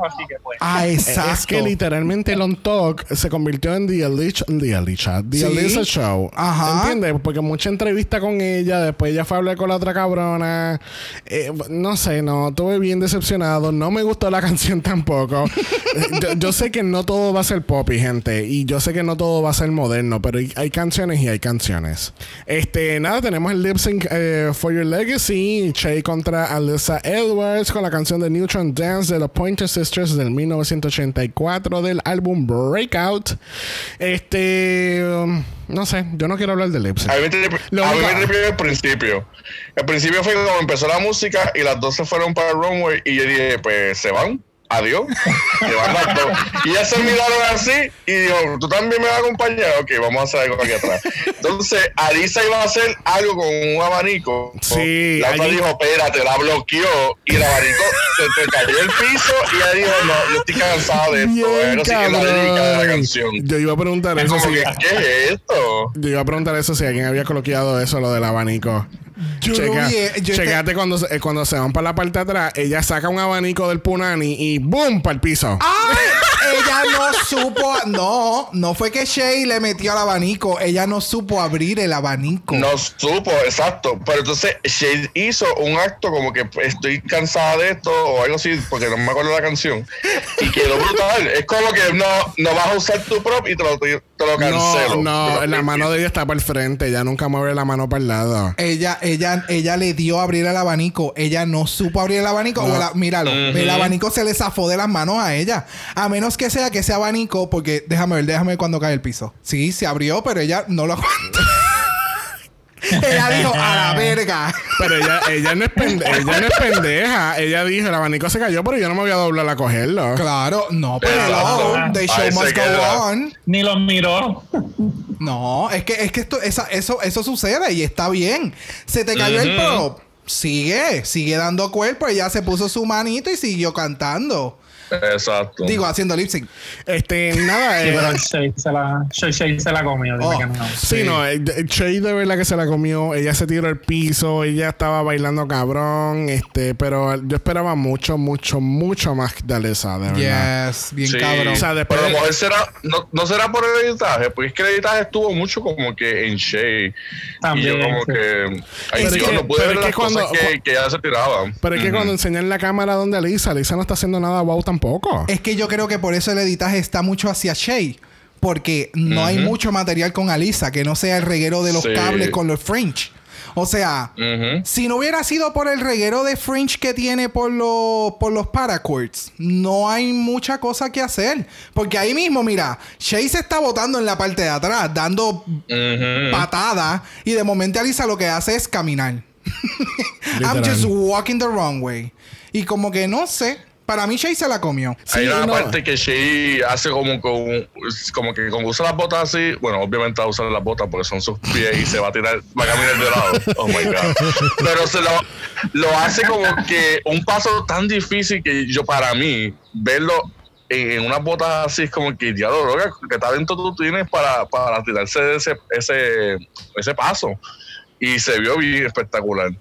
así que pues. Ah, exacto. Es que literalmente el On Talk se convirtió en The Alicia, The Alicia, The Sí. Show. Ajá. ¿Entiendes? Porque mucha entrevista con ella, después ella fue a hablar con la otra cabrona. Eh, no sé, no, estuve bien decepcionado. No me gustó la canción tampoco. Eh, yo, yo sé que no todo va a ser poppy, gente. Y yo sé que no todo va a ser moderno, pero hay, hay canciones y hay canciones. Este, nada, tenemos el lip sync eh, For Your Legacy, Che contra Alyssa Edwards con la canción de Neutron Dance de los Pointer Sisters del 1984 del álbum Breakout. Este, um, no sé, yo no quiero hablar de lip sync. A mí me el principio. El principio fue cuando empezó la música y las dos se fueron para el runway y yo dije, pues se van. Adiós. Se. Y ya se miraron así y dijo, ¿tú también me vas a acompañar? Ok, vamos a hacer algo aquí atrás. Entonces, Alisa iba a hacer algo con un abanico. Sí, La otra allí- dijo, espérate, la bloqueó y el abanico se te cayó el piso y ella dijo, no, yo estoy cansado de esto. Bien, que es la lírica de la canción. Yo iba a preguntar Es eso si que, ¿qué es esto? Yo iba a preguntar eso si alguien había coloqueado eso, lo del abanico. Yo vi, eh, yo este- checate cuando, se- eh, cuando se van para la parte de atrás, ella saca un abanico del punani y ¡boom! para el piso. ¡Ay! ella no supo. No, no fue que Shay le metió al abanico. Ella no supo abrir el abanico. No supo, exacto. Pero entonces Shade hizo un acto como que pues, estoy cansada de esto o algo así, porque no me acuerdo la canción. Y quedó brutal. Es como que no, no vas a usar tu prop y te lo, te lo cancelo. No, no, la mano de ella está para el frente, ella nunca mueve la mano para el lado. Ella, ella, ella le dio a abrir el abanico. Ella no supo abrir el abanico. O la- míralo. El abanico se le zafó de las manos a ella. A menos que sea que ese abanico, porque déjame ver, déjame ver cuando cae el piso. Sí, se abrió, pero ella no lo aguanta. Ella dijo, a la verga. Pero ella, ella, no es pende- ella no es pendeja. Ella dijo, el abanico se cayó, pero yo no me voy a doblar a cogerlo. Claro, no, pero no, the Ahí show must queda. go on. Ni los miró. No, es que, es que esto, esa- eso, eso sucede y está bien. Se te cayó el prop. Sigue, sigue dando cuerpo. Ella se puso su manito y siguió cantando. Exacto. Digo, haciendo lip sync. Este, nada, Sí, eh, pero Shay se la, Shay, Shay se la comió. Dime Oh. que no. Sí, no, eh, Che de verdad que se la comió, ella se tiró al piso, ella estaba bailando cabrón, este, pero yo esperaba mucho, mucho, mucho más de Alessa, de verdad. Yes, bien Sí. cabrón. O sea, después Pero a lo mejor será, no, no será por el editaje, porque es que el editaje estuvo mucho como que en Shade. También, y yo como sí. que ahí Pero sí es que- no pude ver es que las cosas cuando- que, que ya se tiraban. Pero es que cuando enseñan la cámara donde Alisa, Alisa no está haciendo nada wow tampoco. Es que yo creo que por eso el editaje está mucho hacia Shay. Porque no hay mucho material con Alisa que no sea el reguero de los Sí. cables con los fringe. O sea, si no hubiera sido por el reguero de fringe que tiene por los, por los paracords, no hay mucha cosa que hacer. Porque ahí mismo, mira, Shay se está botando en la parte de atrás, dando Ujú. patadas. Y de momento Alisa lo que hace es caminar. I'm just walking the wrong way. Y como que no sé. Para mí, Shay se la comió. Hay Sí, una no. parte que Shea hace como con, como que cuando usa las botas así, bueno, obviamente va a usar las botas porque son sus pies y se va a tirar, va a caminar de lado. Oh my god. Pero se lo, lo hace como que un paso tan difícil que yo para mí verlo en, unas botas así es como que diablo, loca, que talento tú tienes para, para tirarse de ese, ese, ese paso. Y se vio bien espectacular.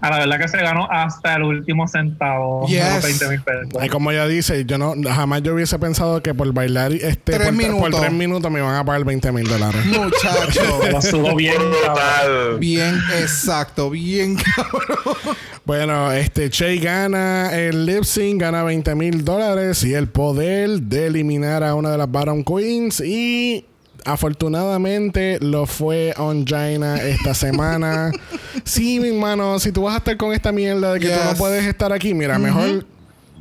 A la verdad que se ganó hasta el último centavo. Yes. Los 20 mil pesos. Como ella dice, yo no jamás yo hubiese pensado que por bailar este Tres por, por minutos. tres minutos me iban a pagar 20 mil dólares. Muchacho. Lo subo bien. cabrón. Bien, exacto. Bien, cabrón. Bueno, este Che gana el lip sync, gana 20 mil dólares y el poder de eliminar a una de las Bottom Queens. Y afortunadamente lo fue Ongina esta semana. sí, mi hermano, si tú vas a estar con esta mierda de que tú Yes. no puedes estar aquí, mira, mejor.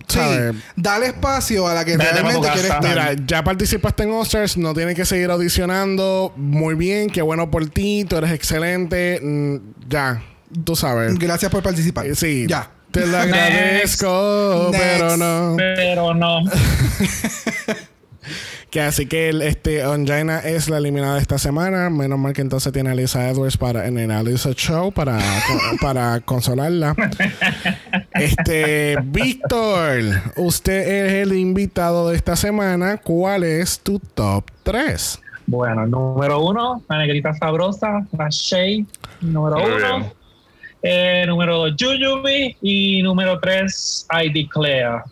Sí. ¿sabes? Dale espacio a la que Vete realmente casa. quiere estar. Mira, ya participaste en Oscars, no tienes que seguir audicionando. Muy bien, qué bueno por ti, tú eres excelente. Mm, ya, tú sabes. Gracias por participar. Eh, Sí. Ya. Te lo agradezco, Next. pero no. Pero no. Que así que el, este Ongina es la eliminada esta semana. Menos mal que entonces tiene a Lisa Edwards para en el Alisa Show para, para consolarla. Este Víctor, usted es el invitado de esta semana. ¿Cuál es tu top 3? Bueno, el número uno, la negrita sabrosa, la Shay. Número Muy uno. bien. Eh, número dos, Jujubee. Y número tres, I Declare.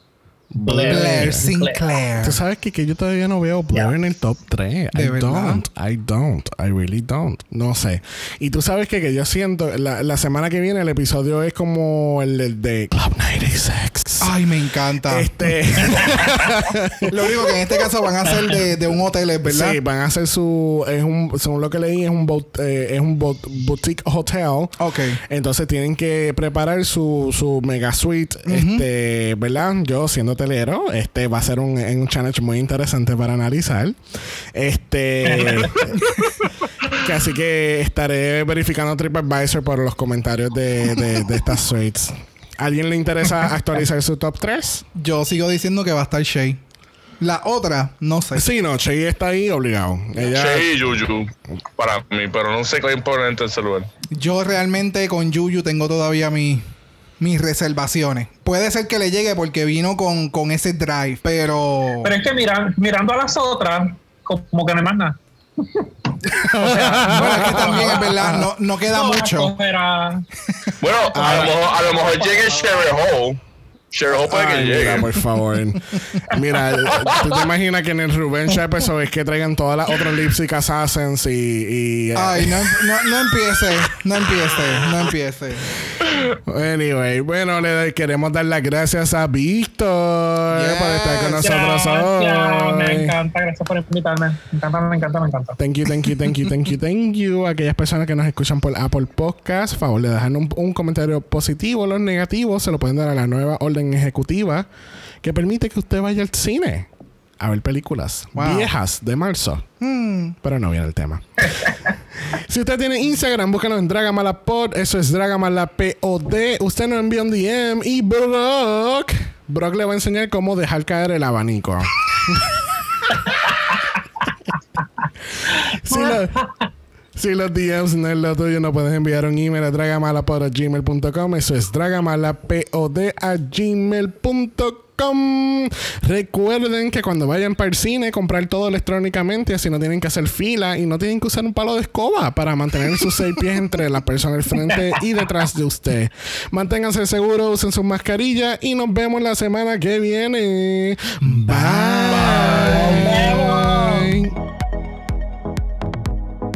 Blair Sinclair. Tú sabes que, que yo todavía no veo Blair en el top 3. I ¿De verdad? don't. I don't. I really don't. No sé. Y tú sabes que, que yo siento, la, la semana que viene el episodio es como el, de Club 96. Ay, me encanta. Este. Lo único que en este caso van a ser de, de un hotel, ¿es ¿verdad? Sí, van a hacer su. Es un, según lo que leí, es un, bot- eh, es un bot- boutique hotel. Ok. Entonces tienen que preparar su, su mega suite, este, ¿verdad? Yo siendo este va a ser un, un challenge muy interesante para analizar. Este que así que estaré verificando TripAdvisor por los comentarios de, de, de estas suites. ¿Alguien le interesa actualizar su top 3? Yo sigo diciendo que va a estar Shay. La otra, no sé. Sí, no, Che está ahí obligado. Ella, Shea y Juju para mí, pero no sé qué poner en tercer lugar. Yo realmente con Yuyu tengo todavía mi- mis reservaciones. Puede ser que le llegue porque vino con, con ese drive, pero... Pero es que miran, mirando a las otras, como que no hay más nada. bueno, es que también es verdad, no, no queda No, mucho. Bueno, a, lo mejor, a lo mejor llegue Sherry Hall. Puede que Ay, llegue. mira, por favor. Mira, ¿tú te imaginas que en el Shep eso es que traigan todas las otras Lipstick Assassins y... y eh, Ay, no, no, no empiece, no empiece, no empiece. Anyway, bueno, le queremos dar las gracias a Víctor Yes. por estar con nosotros Gracias, me hoy. encanta, gracias por invitarme. Me encanta, me encanta, me encanta. Thank you, thank you, thank you, thank you, thank you. Aquellas personas que nos escuchan por Apple Podcast, favor de dejar un, un comentario positivo. Los negativos se lo pueden dar a la nueva orden ejecutiva que permite que usted vaya al cine a ver películas Wow. viejas de marzo. Pero no viene el tema. si usted tiene Instagram, búscanos en Dragamalapod. Eso es Dragamalapod. Usted nos envía un DM y Brock. Brock le va a enseñar cómo dejar caer el abanico. si, lo- si los DMs no es lo tuyo, no puedes enviar un email a dragamalapod.gmail.com. Eso es dragamalapod a gmail.com. Recuerden que cuando vayan para el cine, comprar todo electrónicamente, así no tienen que hacer fila y no tienen que usar un palo de escoba para mantener sus seis pies entre la persona al frente y detrás de usted. Manténganse seguros, usen sus mascarillas y nos vemos la semana que viene. Bye.